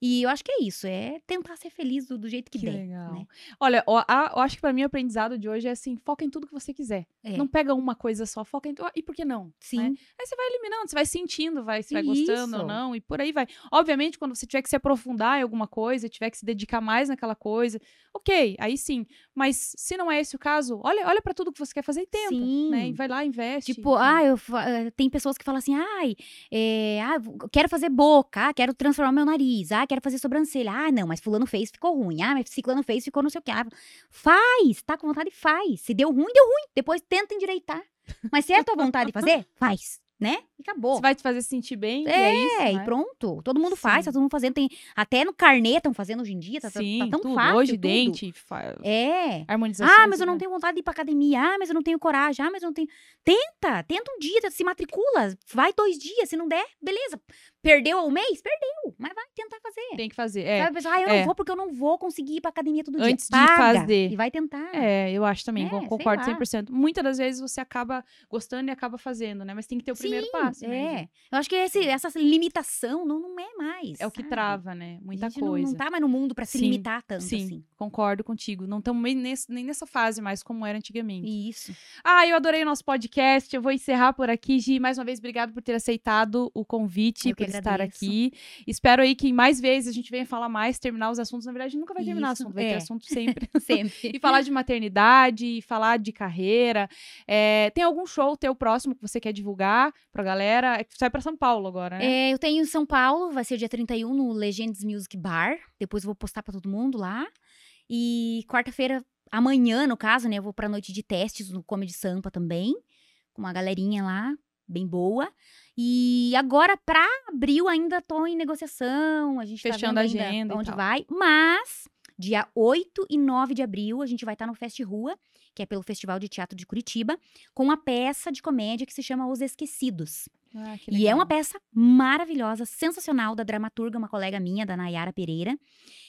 E eu acho que é isso, é tentar ser feliz do, do jeito que, Que der. legal. né? Olha, a- eu acho que pra mim o aprendizado de hoje é assim, foca em tudo que você quiser. É. Não pega uma coisa só, foca em tudo. E por que não? Sim. né? Aí você vai eliminando, você vai sentindo, vai, se vai gostando ou não, e por aí vai. Obviamente, quando você tiver que se aprofundar em alguma coisa, tiver que se dedicar mais naquela coisa, ok, aí sim. Mas se não é esse o caso, olha, olha para tudo que você quer fazer e tenta, né? E Sim. vai lá, investe. Tipo, enfim. ah, eu, eh, tem pessoas que falam assim, ai, é, ah, quero fazer boca, ah, quero transformar meu nariz, ah, quero fazer sobrancelha. Ah, não, mas fulano fez, ficou ruim. Ah, mas ciclano fez, ficou não sei o que. Ah, faz, tá com vontade, faz. Se deu ruim, deu ruim. Depois tenta endireitar. Mas se é a tua vontade de fazer, faz, né? E acabou. Você vai te fazer sentir bem, e é isso, É, né? e pronto. Todo mundo faz, Sim. tá todo mundo fazendo. Tem, até no carnê estão fazendo hoje em dia, tá, tá- Sim, tá tão tudo. fácil. Hoje, tudo. dente, fa- É. harmonização. Ah, mas eu não tenho vontade de ir pra academia. Ah, mas eu não tenho coragem. Ah, mas eu não tenho. Tenta, tenta um dia, se matricula. Vai dois dias. Se não der, beleza. Perdeu o mês? Perdeu. Mas vai tentar fazer. Tem que fazer. É, Sabe, pessoal, ah, eu é. não vou porque eu não vou conseguir ir pra academia todo dia. Antes de Paga fazer. E vai tentar. É, eu acho também, É, concordo lá. 100%. Muitas das vezes você acaba gostando e acaba fazendo, né? Mas tem que ter o primeiro passo, É. né? Eu acho que esse, essa limitação não, não é mais. É o que sabe? trava, né? Muita gente não- coisa. Não, tá mais no mundo pra se Sim, limitar tanto Sim, assim. concordo contigo. Não estamos nem, nessa fase mais como era antigamente. Isso. Ah, eu adorei o nosso podcast. Eu vou encerrar por aqui, Gi. Mais uma vez, obrigado por ter aceitado o convite, Eu por estar aqui. Espero aí que mais vezes a gente venha falar mais, terminar os assuntos. Na verdade, nunca vai terminar Isso, assunto, vai ter é. assunto sempre. Sempre. e falar de maternidade, e falar de carreira. É, tem algum show teu próximo que você quer divulgar pra galera? É Sai pra São Paulo agora, né? É, eu tenho em São Paulo, vai ser dia 31 no Legends Music Bar. Depois eu vou postar pra todo mundo lá. E quarta-feira amanhã, no caso, né, eu vou pra noite de testes no Comedy Sampa também, com uma galerinha lá, bem boa. E agora, pra abril, ainda tô em negociação, a gente Fechando tá a vendo ainda agenda onde vai. Mas, dia 8 e 9 de abril, a gente vai estar no Fest Rua, que é pelo Festival de Teatro de Curitiba, com uma peça de comédia que se chama Os Esquecidos. Ah, E é uma peça maravilhosa, sensacional, da dramaturga, uma colega minha, da Nayara Pereira.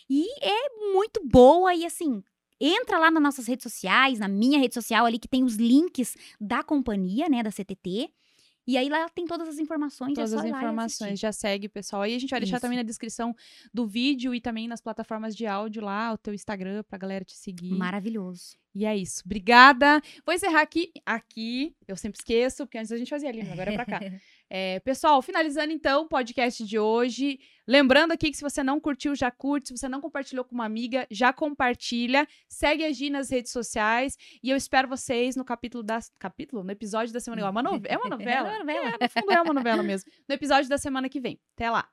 E é muito boa e assim. Entra lá nas nossas redes sociais, na minha rede social ali, que tem os links da companhia, né, da CTT. E aí lá tem todas as informações. Todas é as informações, já segue, pessoal. Aí a gente vai deixar Isso. também na descrição do vídeo e também nas plataformas de áudio lá, o teu Instagram, pra galera te seguir. Maravilhoso. E é isso. Obrigada. Vou encerrar aqui. Aqui, eu sempre esqueço, porque antes a gente fazia ali, agora é pra cá. É, pessoal, finalizando então o podcast de hoje. Lembrando aqui que se você não curtiu, já curte. Se você não compartilhou com uma amiga, já compartilha. Segue a Gi nas redes sociais. E eu espero vocês no capítulo da. Capítulo? No episódio da semana. É uma, é uma novela. É uma novela. É, no fundo é uma novela mesmo. No episódio da semana que vem. Até lá.